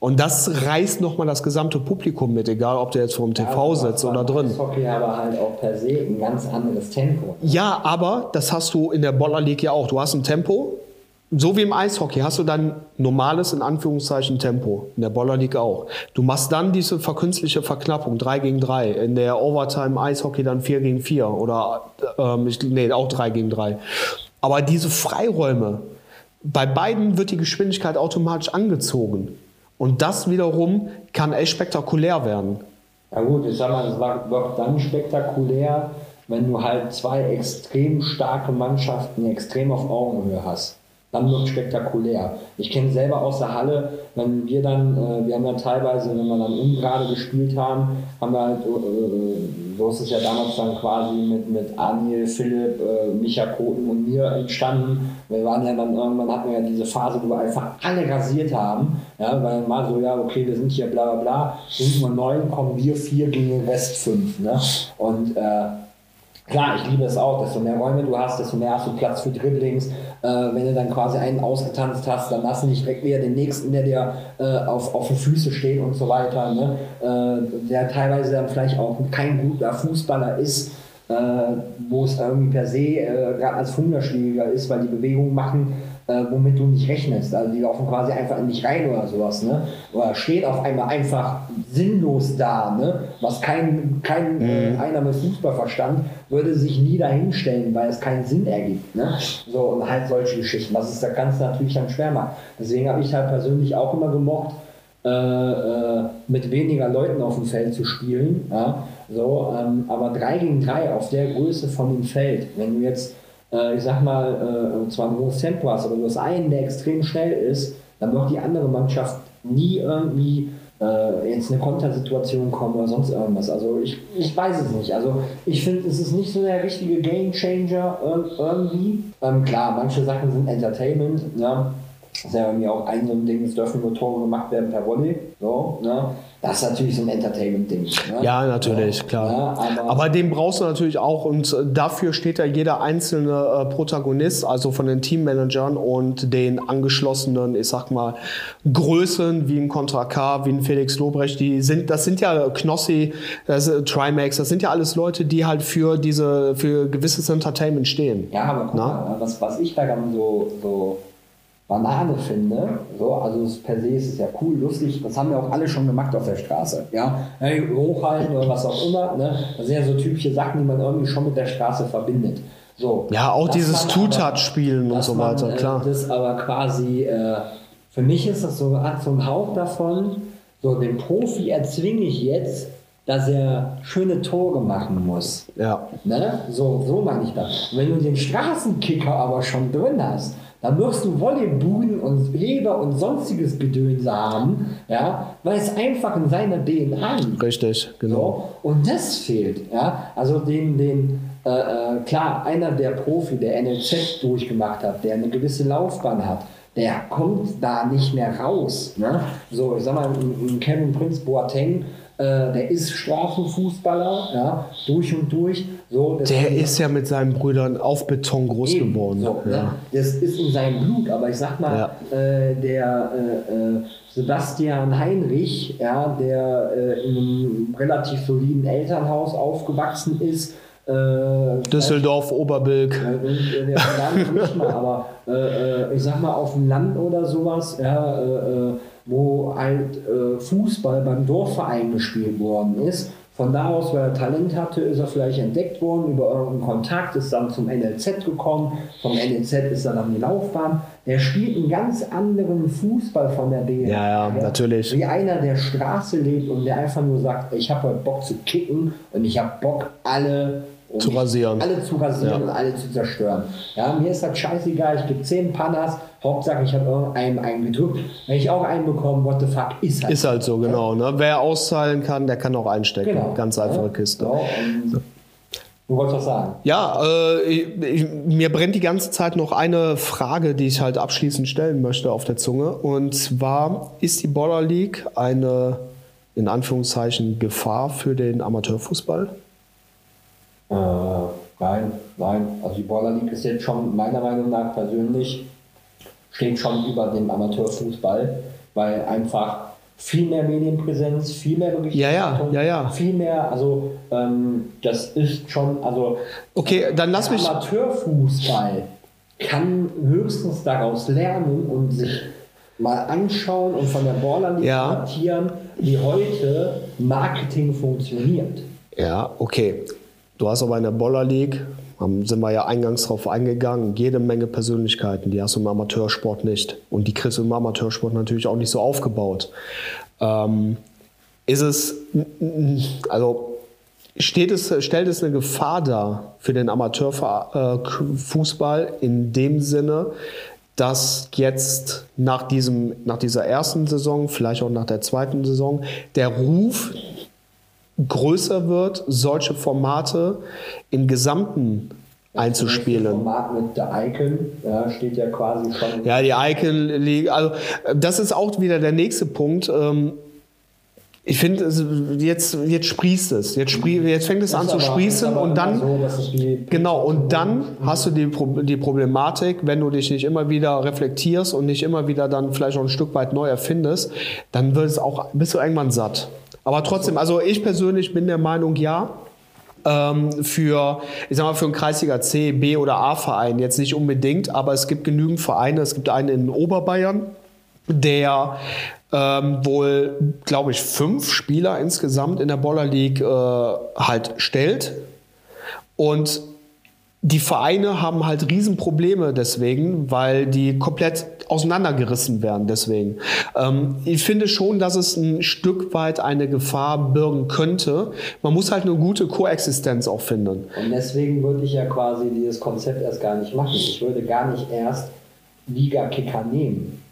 Und das reißt nochmal das gesamte Publikum mit, egal ob der jetzt vor dem TV sitzt oder drin. Hockey aber halt auch per se ein ganz anderes Tempo. Ja, aber das hast du in der Boller League ja auch. Du hast ein Tempo, so wie im Eishockey hast du dann normales, in Anführungszeichen, Tempo. In der Boller League auch. Du machst dann diese verkünstliche Verknappung, 3 gegen 3. In der Overtime Eishockey dann 4 gegen 4 oder, ähm, ich, nee, auch 3 gegen 3. Aber diese Freiräume, bei beiden wird die Geschwindigkeit automatisch angezogen. Und das wiederum kann echt spektakulär werden. Ja gut, ich sag mal, es wird dann spektakulär, wenn du halt zwei extrem starke Mannschaften extrem auf Augenhöhe hast dann wird spektakulär. Ich kenne selber aus der Halle, wenn wir dann, äh, wir haben ja teilweise, wenn wir dann ungerade gespielt haben, haben wir halt, äh, so ist es ja damals dann quasi mit, mit Daniel, Philipp, äh, Micha Koten und mir entstanden. Wir waren ja dann irgendwann, hatten wir ja diese Phase, wo wir einfach alle rasiert haben, ja, weil mal so, ja, okay, wir sind hier bla bla bla, sind nur neun, kommen wir vier gegen den Rest fünf, ne? Und, äh, Klar, ich liebe es auch, desto mehr Räume du hast, desto mehr hast du Platz für Dribblings. Äh, wenn du dann quasi einen ausgetanzt hast, dann lass nicht direkt wieder den nächsten, der dir äh, auf, auf den Füßen steht und so weiter. Ne? Äh, der teilweise dann vielleicht auch kein guter Fußballer ist, äh, wo es irgendwie per se äh, gerade als Hungerschläger ist, weil die Bewegungen machen, äh, womit du nicht rechnest. Also die laufen quasi einfach in dich rein oder sowas. Ne? Oder steht auf einmal einfach sinnlos da, ne? was kein, kein äh, mhm. einer mit Fußballverstand würde sich nie dahinstellen, weil es keinen Sinn ergibt. Ne? So, und halt solche Geschichten, was es das Ganze natürlich dann schwer macht. Deswegen habe ich halt persönlich auch immer gemocht, äh, äh, mit weniger Leuten auf dem Feld zu spielen. Ja? So, ähm, aber 3 gegen 3 auf der Größe von dem Feld, wenn du jetzt äh, ich sag mal, äh, zwar Tempo hast, aber du hast einen, der extrem schnell ist, dann wird die andere Mannschaft nie irgendwie äh, jetzt eine Kontersituation kommen oder sonst irgendwas. Also ich, ich weiß es nicht. Also ich finde, es ist nicht so der richtige Game Changer irgendwie. Ähm, klar, manche Sachen sind Entertainment, ja. Das ist ja irgendwie auch ein so ein Ding, es dürfen nur Tore gemacht werden per Volley. So, ne? Das ist natürlich so ein Entertainment-Ding. Ne? Ja, natürlich, ja, klar. Ja, aber, aber, den brauchst du natürlich auch und äh, dafür steht ja jeder einzelne äh, Protagonist, also von den Teammanagern und den angeschlossenen, ich sag mal, Größen wie ein Contra K, wie ein Felix Lobrecht, die sind, das sind ja Knossi, das ist, Trimax, das sind ja alles Leute, die halt für diese, für gewisses Entertainment stehen. Ja, aber guck mal, was, was ich daran so, so Banane finde. So, also per se ist es ja cool, lustig. Das haben wir auch alle schon gemacht auf der Straße. Ja, hey, hochhalten oder was auch immer. Ne? Das sind ja so typische Sachen, die man irgendwie schon mit der Straße verbindet. So, ja, auch dieses Two-Touch-Spielen und so weiter, man, äh, klar. Das aber quasi, äh, für mich ist das so, hat so ein Hauch davon, so den Profi erzwinge ich jetzt, dass er schöne Tore machen muss. Ja. Ne? So, so meine ich das. Und wenn du den Straßenkicker aber schon drin hast, dann wirst du Volleybuden und Heber und sonstiges Gedöns haben, ja, weil es einfach in seiner DNA liegt. Richtig, genau. So, und das fehlt, ja. Also den, den äh, äh klar, einer der Profi, der NLZ durchgemacht hat, der eine gewisse Laufbahn hat, der kommt da nicht mehr raus. Ne? So, ich sag mal, ein Kevin Prince Boateng äh, der ist Strafenfußballer, ja, durch und durch. So, der ist ja mit seinen Brüdern auf Beton groß eben, geworden. So, ja. ne? Das ist in seinem Blut, aber ich sag mal, ja. äh, der äh, äh Sebastian Heinrich, ja, der äh, in einem relativ soliden Elternhaus aufgewachsen ist, äh, Düsseldorf, Oberbilk. Äh, nicht mal, aber ich sag mal auf dem Land oder sowas, ja, wo halt äh, Fußball beim Dorfverein gespielt worden ist. Von da aus, weil er Talent hatte, ist er vielleicht entdeckt worden, über irgendeinen Kontakt, ist dann zum NLZ gekommen, vom NLZ ist er dann die Laufbahn. Der spielt einen ganz anderen Fußball von der DNA. Ja, ja, natürlich. Wie einer, der Straße lebt und der einfach nur sagt, ich habe heute Bock zu kicken und ich habe Bock, alle um zu rasieren. Alle zu rasieren ja. und alle zu zerstören. Ja, mir ist das scheißegal, ich gebe 10 Pannas, Hauptsache ich habe einen, einen gedrückt. Wenn ich auch einen bekomme, what the fuck, ist halt Ist halt so, genau. Ne? Wer auszahlen kann, der kann auch einstecken. Genau. Ganz einfache ja. Kiste. Genau. Du wolltest was sagen? Ja, äh, ich, ich, mir brennt die ganze Zeit noch eine Frage, die ich halt abschließend stellen möchte auf der Zunge. Und zwar, ist die Baller League eine, in Anführungszeichen, Gefahr für den Amateurfußball? Äh, nein, nein. Also die Baller League ist jetzt schon meiner Meinung nach persönlich steht schon über dem Amateurfußball, weil einfach viel mehr Medienpräsenz, viel mehr Berichterstattung, ja, ja, ja, ja. viel mehr, also ähm, das ist schon, also okay, dann lass mich Amateurfußball kann höchstens daraus lernen und sich mal anschauen und von der Baller Ja. wie heute Marketing funktioniert. Ja, okay. Du hast aber in der Boller League, haben- sind wir ja eingangs drauf eingegangen, jede Menge Persönlichkeiten, die hast du im Amateursport nicht. Und die kriegst du im Amateursport natürlich auch nicht so aufgebaut. Ähm, ist es, also steht es, stellt es eine Gefahr dar für den Amateurfußball in dem Sinne, dass jetzt nach, diesem, nach dieser ersten Saison, vielleicht auch nach der zweiten Saison, der Ruf größer wird, solche Formate im Gesamten Das einzuspielen. Format mit der Icon ja, steht ja quasi schon. Ja, die Icon League, also das ist auch wieder der nächste Punkt. Ähm, Ich finde, jetzt, jetzt sprießt es. Jetzt, sprie, jetzt fängt es an zu sprießen und dann. So, Genau, und dann hast du die, die Problematik, wenn du dich nicht immer wieder reflektierst und nicht immer wieder dann vielleicht auch ein Stück weit neu erfindest, dann wird es auch, bist du irgendwann satt. Aber trotzdem, also ich persönlich bin der Meinung, ja, ähm, für, ich sag mal, für einen Kreisliga C, B oder A-Verein jetzt nicht unbedingt, aber es gibt genügend Vereine. Es gibt einen in Oberbayern, der ähm, wohl, glaube ich, fünf Spieler insgesamt in der Boller League äh, halt stellt. Und die Vereine haben halt Riesenprobleme deswegen, weil die komplett auseinandergerissen werden deswegen. Ähm, ich finde schon, dass es ein Stück weit eine Gefahr birgen könnte. Man muss halt eine gute Koexistenz auch finden. Und deswegen würde ich ja quasi dieses Konzept erst gar nicht machen. Ich würde gar nicht erst Liga-Kicker nehmen.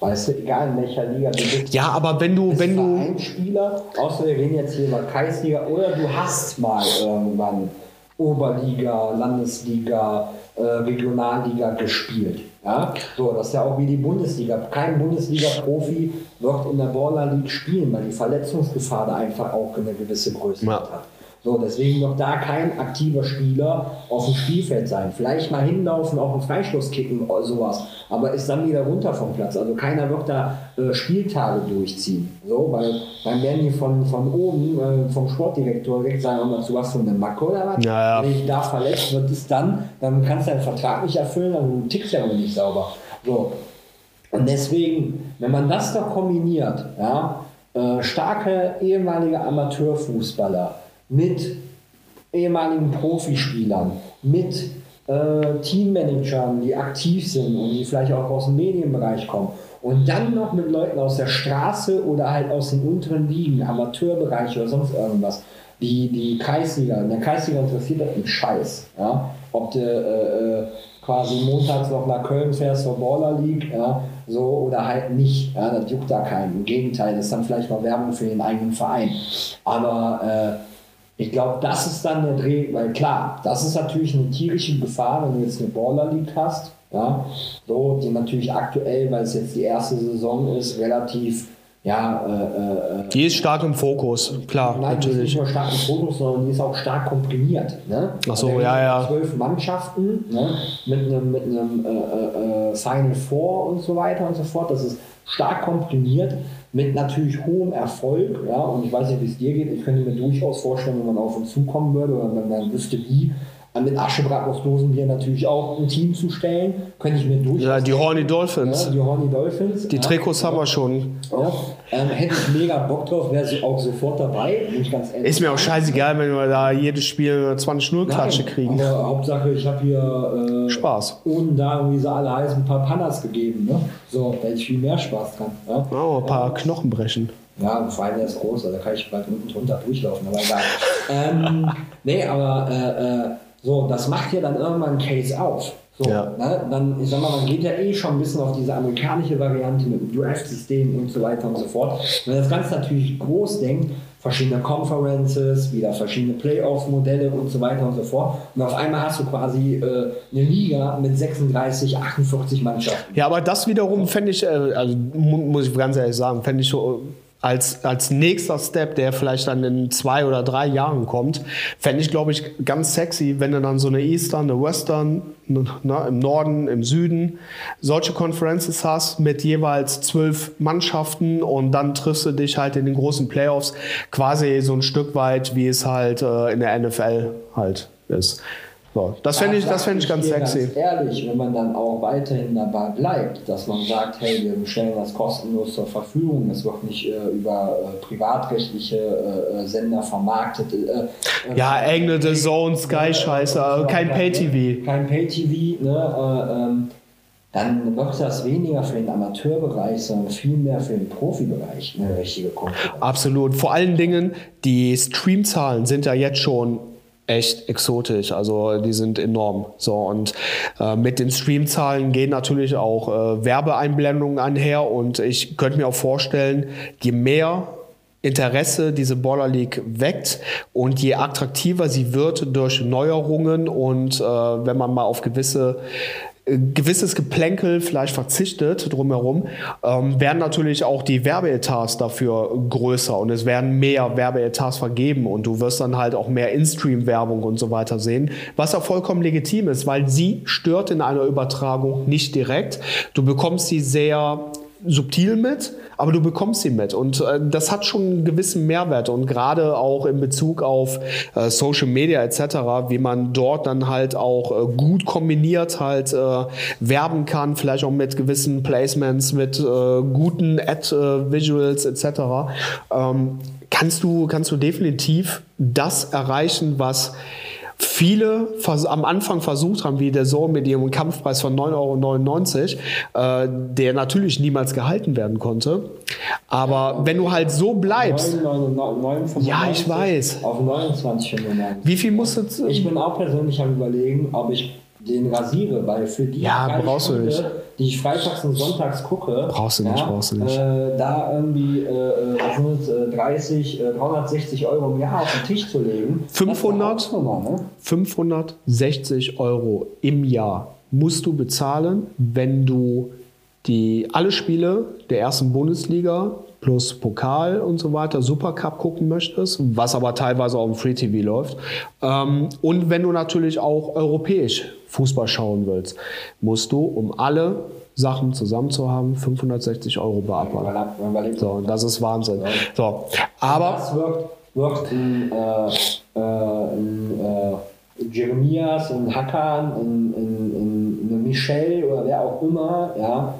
Weißt du, egal in welcher Liga du bist. Ja, aber wenn du, wenn du, Vereinsspieler, außer wir reden jetzt hier über Kreisliga, oder du hast mal irgendwann Oberliga, Landesliga, äh, Regionalliga gespielt. Ja? So, das ist ja auch wie die Bundesliga. Kein Bundesliga-Profi wird in der Baller League spielen, weil die Verletzungsgefahr da einfach auch eine gewisse Größe Ja. hat. So, deswegen wird da kein aktiver Spieler auf dem Spielfeld sein. Vielleicht mal hinlaufen, auch einen Freistoß kicken oder sowas, aber ist dann wieder runter vom Platz. Also keiner wird da äh, Spieltage durchziehen. So, weil dann werden die von, von oben, äh, vom Sportdirektor direkt sagen, hör mal, du hast so eine Macke oder was? Ja, ja. Wenn ich da verletzt wird es dann, dann kannst du deinen Vertrag nicht erfüllen, dann tickst du ja noch nicht sauber. So. Und deswegen, wenn man das doch kombiniert, ja, äh, starke ehemalige Amateurfußballer mit ehemaligen Profispielern, mit äh, Teammanagern, die aktiv sind und die vielleicht auch aus dem Medienbereich kommen und dann noch mit Leuten aus der Straße oder halt aus den unteren Ligen, Amateurbereich oder sonst irgendwas, die, die Kreisliga, in der Kreisliga interessiert das einen Scheiß. Ja? Ob du äh, äh, quasi montags noch nach Köln fährst zur Baller League, ja, so oder halt nicht. Ja, das juckt da keinen. Im Gegenteil, das ist dann vielleicht noch Werbung für den eigenen Verein. Aber äh, ich glaube, das ist dann der Dreh, weil klar, das ist natürlich eine tierische Gefahr, wenn du jetzt eine Baller League hast, ja, so, die natürlich aktuell, weil es jetzt die erste Saison ist, relativ, ja, äh, äh, die ist stark im Fokus, klar, Nein, die ist nicht natürlich. nur stark im Fokus, sondern die ist auch stark komprimiert. Ne? Ach so, Also ja, ja. Zwölf Mannschaften ne? mit einem, mit einem äh, äh, Final Four und so weiter und so fort. Das ist stark komprimiert mit natürlich hohem Erfolg. Ja? Und ich weiß nicht, wie es dir geht. Ich könnte mir durchaus vorstellen, wenn man auf uns zukommen würde oder wenn man wüsste, wie, mit Aschebrat aus Dosenbier natürlich auch ein Team zu stellen, könnte ich mir durchaus. Ja, die Horny ja, Dolphins. die Horny Dolphins. Die ja. Trikots haben wir schon. Ja, ähm, hätte ich mega Bock drauf, wäre so auch sofort dabei. Ist mir auch scheißegal, wenn wir da jedes Spiel 20-0-Klatsche Nein, kriegen. Aber Hauptsache, ich habe hier äh, Spaß. ohne da, wie sie alle heißen, ein paar Pannas gegeben. Ne? So, da hätte ich viel mehr Spaß dran. Ja, Oh, ein paar Knochen brechen. ja und vor allem der ist groß, also da kann ich bald unten drunter durchlaufen, aber egal. ähm, nee, aber äh, äh, so, das macht ja dann irgendwann einen Case auf. So, Ja. ne? Dann, ich sag mal, man geht ja eh schon ein bisschen auf diese amerikanische Variante mit dem Draft-System und so weiter und so fort. Wenn das Ganze natürlich groß denkt, verschiedene Conferences, wieder verschiedene Playoff-Modelle und so weiter und so fort. Und auf einmal hast du quasi äh, eine Liga mit 36, 48 Mannschaften. Ja, aber das wiederum fände ich, äh, also mu- muss ich ganz ehrlich sagen, fände ich so äh, als, als nächster Step, der vielleicht dann in zwei oder drei Jahren kommt, fände ich, glaube ich, ganz sexy, wenn du dann so eine Eastern, eine Western, ne, ne, im Norden, im Süden, solche Conferences hast mit jeweils zwölf Mannschaften und dann triffst du dich halt in den großen Playoffs quasi so ein Stück weit, wie es halt äh, in der NFL halt ist. So, das fände ich, das fänd ich ganz sexy. Ganz ehrlich, wenn man dann auch weiterhin dabei bleibt, dass man sagt, hey, wir stellen das kostenlos zur Verfügung, es wird nicht äh, über äh, privatrechtliche äh, Sender vermarktet. Äh, äh, ja, Engel, Zone, Sky-Scheiße, kein Pay-TV. Kein Pay-TV, ne? Äh, ähm, dann wird das weniger für den Amateurbereich, sondern viel mehr für den Profibereich eine richtige Konkurrenz. Absolut. Vor allen Dingen, die Streamzahlen sind ja jetzt schon echt exotisch. Also die sind enorm. So und äh, mit den Streamzahlen gehen natürlich auch äh, Werbeeinblendungen einher und ich könnte mir auch vorstellen, je mehr Interesse diese Baller League weckt und je attraktiver sie wird durch Neuerungen und äh, wenn man mal auf gewisse gewisses Geplänkel vielleicht verzichtet drumherum, ähm, werden natürlich auch die Werbeetats dafür größer und es werden mehr Werbeetats vergeben und du wirst dann halt auch mehr In-Stream-Werbung und so weiter sehen, was auch vollkommen legitim ist, weil sie stört in einer Übertragung nicht direkt. Du bekommst sie sehr subtil mit, aber du bekommst sie mit. Und äh, das hat schon einen gewissen Mehrwert. Und gerade auch in Bezug auf äh, Social Media etc., wie man dort dann halt auch äh, gut kombiniert halt äh, werben kann, vielleicht auch mit gewissen Placements, mit äh, guten Ad-Visuals etc., ähm, kannst, du, kannst du definitiv das erreichen, was viele am Anfang versucht haben, wie der Sohn mit ihrem Kampfpreis von 9,99 Euro, äh, der natürlich niemals gehalten werden konnte. Aber wenn du halt so bleibst. 9, 9, 9, ja, ich weiß. Auf 29,95. Wie viel musst du. Ich bin auch persönlich am Überlegen, ob ich den rasiere, weil für die ja, brauchst du nicht. Die ich freitags und sonntags gucke, brauchst du nicht, ja, brauchst du nicht. Äh, da irgendwie äh, was sind, äh, 30, äh, 360 Euro im Jahr auf den Tisch zu legen. 500, ne? 560 Euro im Jahr musst du bezahlen, wenn du die alle Spiele der ersten Bundesliga plus Pokal und so weiter, Supercup gucken möchtest, was aber teilweise auch im Free TV läuft. Ähm, und wenn du natürlich auch europäisch Fußball schauen willst, musst du, um alle Sachen zusammen zu haben, 560 Euro beabbern. So, das ist Wahnsinn. So, aber das wirkt, ein, äh, äh, äh, Jeremias, ein Hakan, ein, ein, ein Michel oder wer auch immer, ja,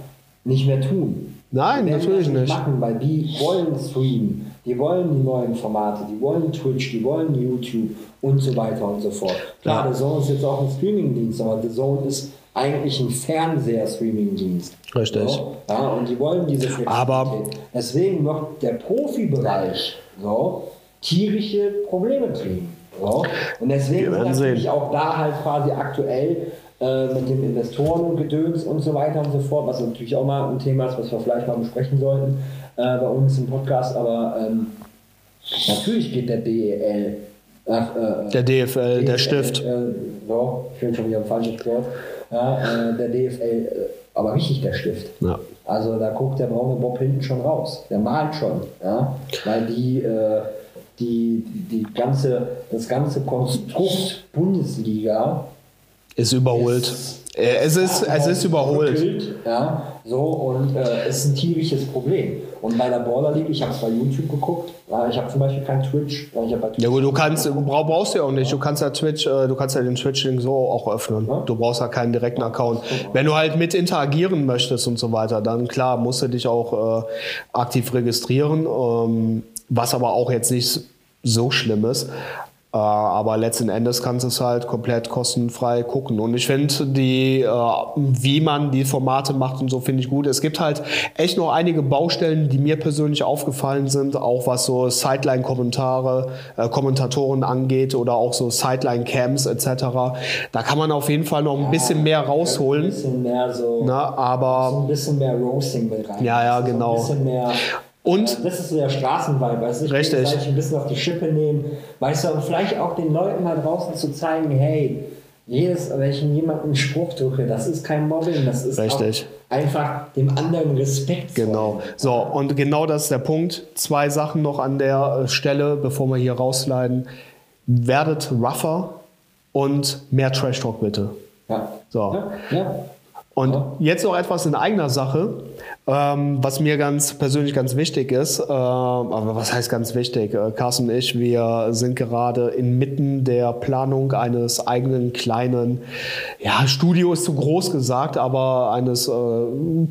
nicht mehr tun. Nein, natürlich nicht. Machen, weil die wollen streamen, die wollen die neuen Formate, die wollen Twitch, die wollen YouTube und so weiter und so fort. Klar, ja. The Zone ist jetzt auch ein Streamingdienst, aber The Zone ist eigentlich ein Fernseher-Streamingdienst. Richtig. So, ja, und die wollen diese Flexibilität. Aber Deswegen wird der Profibereich so, tierische Probleme kriegen. So. Und deswegen ist natürlich auch da halt quasi aktuell äh, mit dem Investorengedöns und so weiter und so fort, was natürlich auch mal ein Thema ist, was wir vielleicht mal besprechen sollten äh, bei uns im Podcast, aber ähm, natürlich geht der DEL Ach, äh, der DFL, DFL, der Stift. Äh, so, ich bin schon wieder ein falsches Wort. Ja, äh, der DFL, aber richtig der Stift. Ja. Also da guckt der braune Bob hinten schon raus. Der malt schon. Ja? Weil die, äh, die, die ganze, das ganze Konstrukt Bundesliga ist überholt. Ist, äh, es ist, es ist überholt. ja, so, und äh, es ist ein tierisches Problem. Und bei der Baller League, ich habe es bei YouTube geguckt, ich habe zum Beispiel kein Twitch. Ja, Twitch ja gut, du kannst, brauchst du ja auch nicht. Du kannst ja Twitch, äh, du kannst ja den Twitch-Link so auch öffnen. Ja? Du brauchst ja keinen direkten Account. Wenn du halt mit interagieren möchtest und so weiter, dann klar, musst du dich auch äh, aktiv registrieren. Ähm, was aber auch jetzt nicht so schlimm ist. Äh, aber letzten Endes kannst du es halt komplett kostenfrei gucken. Und ich finde die, äh, wie man die Formate macht und so, finde ich gut. Es gibt halt echt noch einige Baustellen, die mir persönlich aufgefallen sind, auch was so Sideline-Kommentare, äh, Kommentatoren angeht oder auch so Sideline-Camps etc. Da kann man auf jeden Fall noch ein bisschen mehr rausholen. Ein bisschen mehr so. Na, aber so ein bisschen mehr Roasting mit rein. Ja, ja, genau. So und das ist so der Straßenvibe, weißt du? Ich richtig. ein bisschen auf die Schippe nehmen, weißt du, und vielleicht auch den Leuten mal draußen zu zeigen, hey, jedes, wenn ich jemanden einen Spruch drücke, das ist kein Mobbing, das ist Richtig. einfach dem anderen Respekt. Genau. So, und genau das ist der Punkt. Zwei Sachen noch an der äh, Stelle, bevor wir hier rausleiten. Werdet rougher und mehr Trash Talk bitte. Ja. So. Ja. ja. Und jetzt noch etwas in eigener Sache, ähm, was mir ganz persönlich ganz wichtig ist. Ähm, aber was heißt ganz wichtig? Äh, Carsten und ich, wir sind gerade inmitten der Planung eines eigenen kleinen, ja, Studio ist zu groß gesagt, aber eines äh,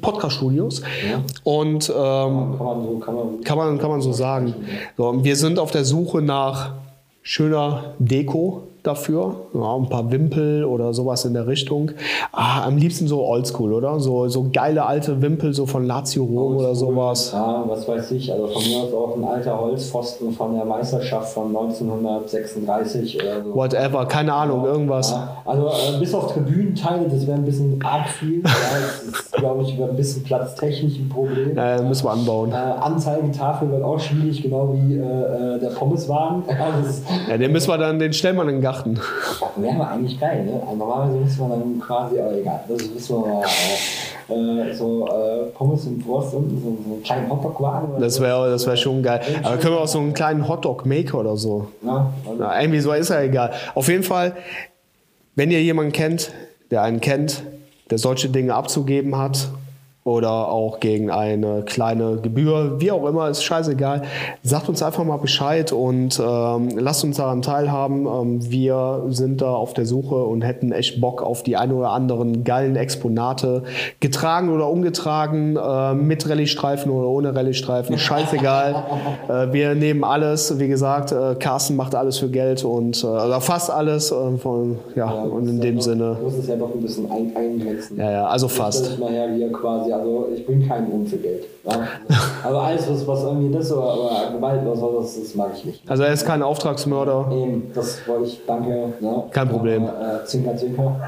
Podcast-Studios. Ja. Und ähm, Kann man so, kann man. kann man, kann man so sagen. So, wir sind auf der Suche nach schöner Deko dafür. Ja, ein paar Wimpel oder sowas in der Richtung. Ah, am liebsten so oldschool, oder? So, so geile alte Wimpel, so von Lazio Rom oder sowas. Ja, was weiß ich. Also von mir aus auch ein alter Holzpfosten von der Meisterschaft von 1936 oder so. Whatever, keine Ahnung, irgendwas. Ja, also äh, bis auf Tribünenteile, das wäre ein bisschen arg viel. ja, das ist, glaube ich, ein bisschen platztechnisch ein Problem. Äh, müssen wir anbauen. Äh, Anzeigetafel wird auch schwierig, genau wie äh, äh, der Pommeswagen. Ja, Ja, den müssen wir dann, den stellen wir in Garten. wäre aber eigentlich geil, ne? Also normalerweise müsste man dann quasi, aber egal, das wissen wir mal. Äh, so äh, Pommes und Wurst und so, so einen kleinen Hotdog-Wagen. oder Das so. wäre das wär schon geil. Aber können wir auch so einen kleinen Hotdog-Maker oder so. Ja, also, Na, irgendwie so ist ja egal. Auf jeden Fall, wenn ihr jemanden kennt, der einen kennt, der solche Dinge abzugeben hat oder auch gegen eine kleine Gebühr, wie auch immer, ist scheißegal. Sagt uns einfach mal Bescheid und ähm, lasst uns daran teilhaben. Ähm, wir sind da auf der Suche und hätten echt Bock auf die ein oder anderen geilen Exponate, getragen oder umgetragen, äh, mit Rallye-Streifen oder ohne Rallye-Streifen, scheißegal. äh, wir nehmen alles, wie gesagt, äh, Carsten macht alles für Geld und oder fast alles. Äh, von, ja, und in dem ja Sinne, Doch, muss es ja doch ein bisschen ein, eingrenzen. ja, ja, also fast. ich nachher hier quasi, also ich bin kein Um für Geld. Ja? Also alles, was, was irgendwie das oder, oder Gewalt oder so, das, das mag ich nicht. Also er ist kein Auftragsmörder. Eben, das wollte ich, danke. Ne? Kein Problem. Äh, zwinker, zwinker.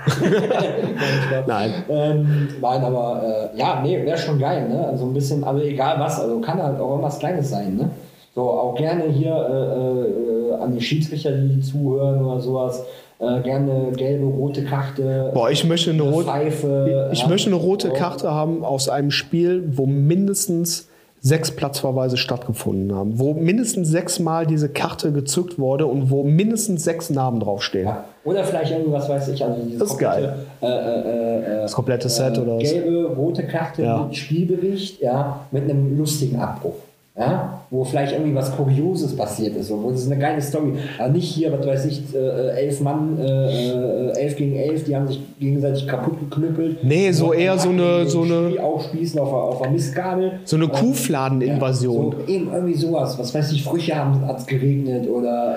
Nein. Ähm, nein, aber äh, ja, nee, wäre schon geil, ne? Also ein bisschen, aber egal was, also kann halt auch irgendwas Kleines sein, ne? So, auch gerne hier äh, äh, an die Schiedsrichter, die zuhören oder sowas, äh, gerne gelbe, rote Karte. Boah, ich möchte eine rote, Pfeife. ich ja. möchte eine rote So. Karte haben aus einem Spiel, wo mindestens sechs Platzverweise stattgefunden haben, wo mindestens sechsmal diese Karte gezückt wurde und wo mindestens sechs Namen draufstehen. Ja. Oder vielleicht irgendwas weiß ich, also dieses Das ist geil. Äh, äh, äh, Das komplette Set äh, oder was? Gelbe, rote Karte Ja. mit Spielbericht, ja, mit einem lustigen Abbruch. Ja, wo vielleicht irgendwie was Kurioses passiert ist, so, wo ist eine geile Story. Aber nicht hier, was weiß ich, äh, elf Mann, äh, äh, elf gegen elf, die haben sich gegenseitig kaputt geknüppelt. Nee, so eher so eine- so eine- aufspießen auf, auf der Mistgabel. So eine Ja, Kuhfladeninvasion. so, eben irgendwie sowas. Was weiß ich, Früchte haben hat's geregnet oder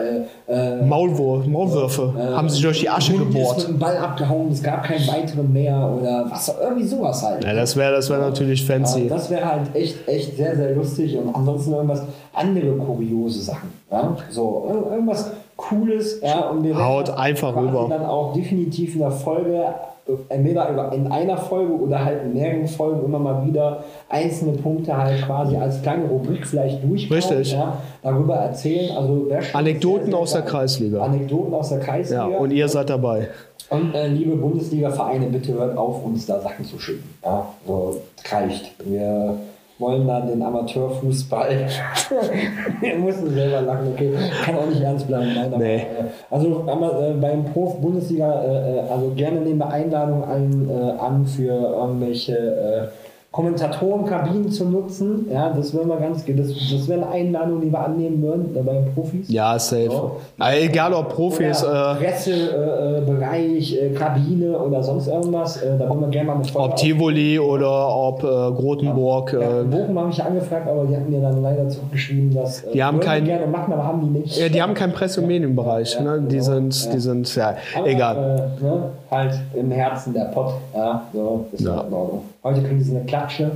äh, äh, Maulwurf, Maulwürfe äh, haben sich durch die Asche Hund Ist mit gebohrt. dem Ball abgehauen, es gab keinen weiteren mehr oder was, irgendwie sowas halt. Ja, das wäre das wär natürlich Ja, fancy. das wäre halt echt, echt sehr, sehr lustig und ansonsten irgendwas andere kuriose Sachen. Ja? So, ir- irgendwas Cooles. Ja, und wir Haut einfach rüber. dann auch definitiv in der Folge, äh, entweder in einer Folge oder halt in mehreren Folgen immer mal wieder einzelne Punkte halt quasi als kleine Rubrik vielleicht durchkauen, Richtig. Ja, darüber erzählen. Also Anekdoten sehr, sehr aus der. Kreisliga. Anekdoten aus der Kreisliga. Ja, und ihr seid dabei. Und äh, liebe Bundesliga-Vereine, bitte hört auf, uns da Sachen zu schicken. Ja, so reicht. Wir wollen dann den Amateurfußball. Wir mussten selber lachen, okay. Kann auch nicht ernst bleiben. Nein, aber, Nee. äh, also aber, äh, beim Prof-Bundesliga, äh, äh, also gerne nehmen wir Einladungen an, äh, an für irgendwelche äh, Kommentatorenkabinen zu nutzen. Ja, das wäre mal ganz, das, das wäre eine Einladung, die wir annehmen würden bei den Profis. Ja, safe. So. Also egal ob Profis, Oder äh, Pressebereich, äh, äh, Kabine oder sonst irgendwas. Äh, da wollen wir gerne mal Folge ob Tivoli oder ob äh, Grotenburg. auf- Ja, Äh, Bochum habe ich ja angefragt, aber die hatten mir dann leider zurückgeschrieben, dass Die haben kein- gerne machen, aber haben die nicht. ja, die haben keinen Presse- und Medienbereich. Ja, Ne? Die genau. sind, die sind, ja, aber, egal. Ne, halt im Herzen der Pott. Ja, so, ist Ja. ja. in Ordnung. Heute kriegen sie eine Klatsche.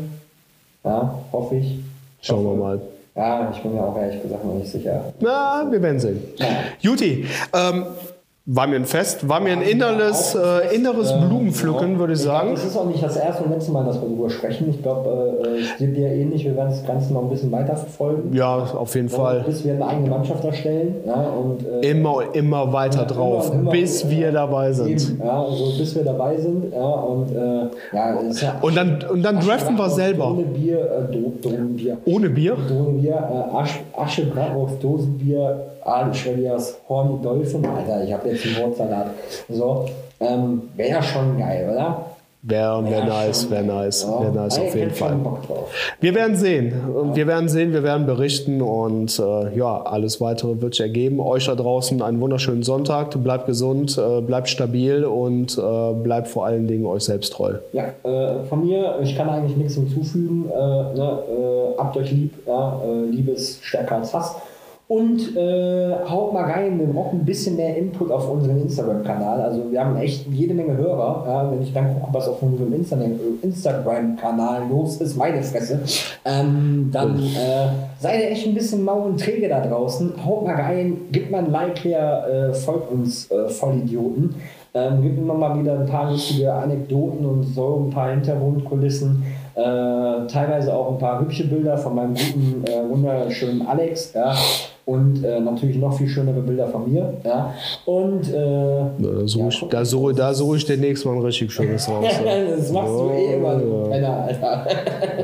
Ja, hoffe ich. Schauen wir mal. Ja, ich bin mir auch ehrlich gesagt noch nicht sicher. Na, wir werden sehen. Juti, ähm, war mir ein Fest, war mir ein inneres, äh, inneres Blumenpflücken, würde ich sagen. Es ist auch nicht das erste und letzte Mal, dass wir darüber sprechen. Ich glaube, äh, es geht dir ähnlich. Wir werden das Ganze noch ein bisschen weiter verfolgen. Ja, auf jeden Ja, Fall. Bis wir eine eigene Mannschaft erstellen. Ja, und, äh, Immer, immer weiter ja, drauf, immer, immer, bis wir äh, dabei sind. Ja, also bis wir dabei sind. Ja, und, äh, ja, ja Und dann, und dann draften wir selber. Ohne Bier, äh, Do Dosenbier. Ohne Bier? Dosenbier, äh, Asch, Asche, Bratwurst, Dosenbier, Adelschwedias, Horny Dolphin. Alter, ich habe jetzt einen Wortsalat. So, ähm, wäre ja schon geil, oder? Wäre wär Ja, nice, wäre nice, Ja. wäre nice auf jeden Fall. Wir werden sehen. Wir werden sehen, wir werden berichten und äh, ja, alles weitere wird sich ergeben. Euch da draußen einen wunderschönen Sonntag. Bleibt gesund, äh, bleibt stabil und äh, bleibt vor allen Dingen euch selbst treu. Ja, äh, von mir, ich kann eigentlich nichts hinzufügen. Äh, ne, äh, habt euch lieb, ja, Liebe ist stärker als Hass. Und äh, haut mal rein, wir brauchen ein bisschen mehr Input auf unseren Instagram-Kanal. Also wir haben echt jede Menge Hörer. Ja, wenn ich dann gucke, was auf unserem Insta- Instagram-Kanal los ist, meine Fresse, ähm, dann äh, seid ihr echt ein bisschen mau und träge da draußen. Haut mal rein, gebt mal ein Like her, äh, folgt uns äh, Vollidioten. Ähm, gibt immer mal wieder ein paar lustige Anekdoten und so ein paar Hintergrundkulissen. Äh, teilweise auch ein paar hübsche Bilder von meinem guten, äh, wunderschönen Alex. Ja. Und äh, natürlich noch viel schönere Bilder von mir. Ja. Und äh, Da suche Ja, ich, da suche, da suche ich demnächst mal ein richtig schönes raus. das machst du eh immer, du Oh, ja. Penner, Alter.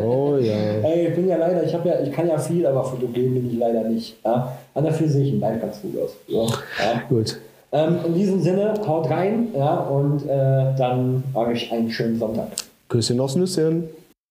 Oh ja. Ey, ich bin ja leider, ich habe ja, ich kann ja viel, aber fotogen bin ich leider nicht. Ja. An dafür sehe ich in Live ganz gut aus. So, ja. Gut. ähm, in diesem Sinne, haut rein, ja, und äh, dann habe ich einen schönen Sonntag. Küsschen aufs Nüsschen.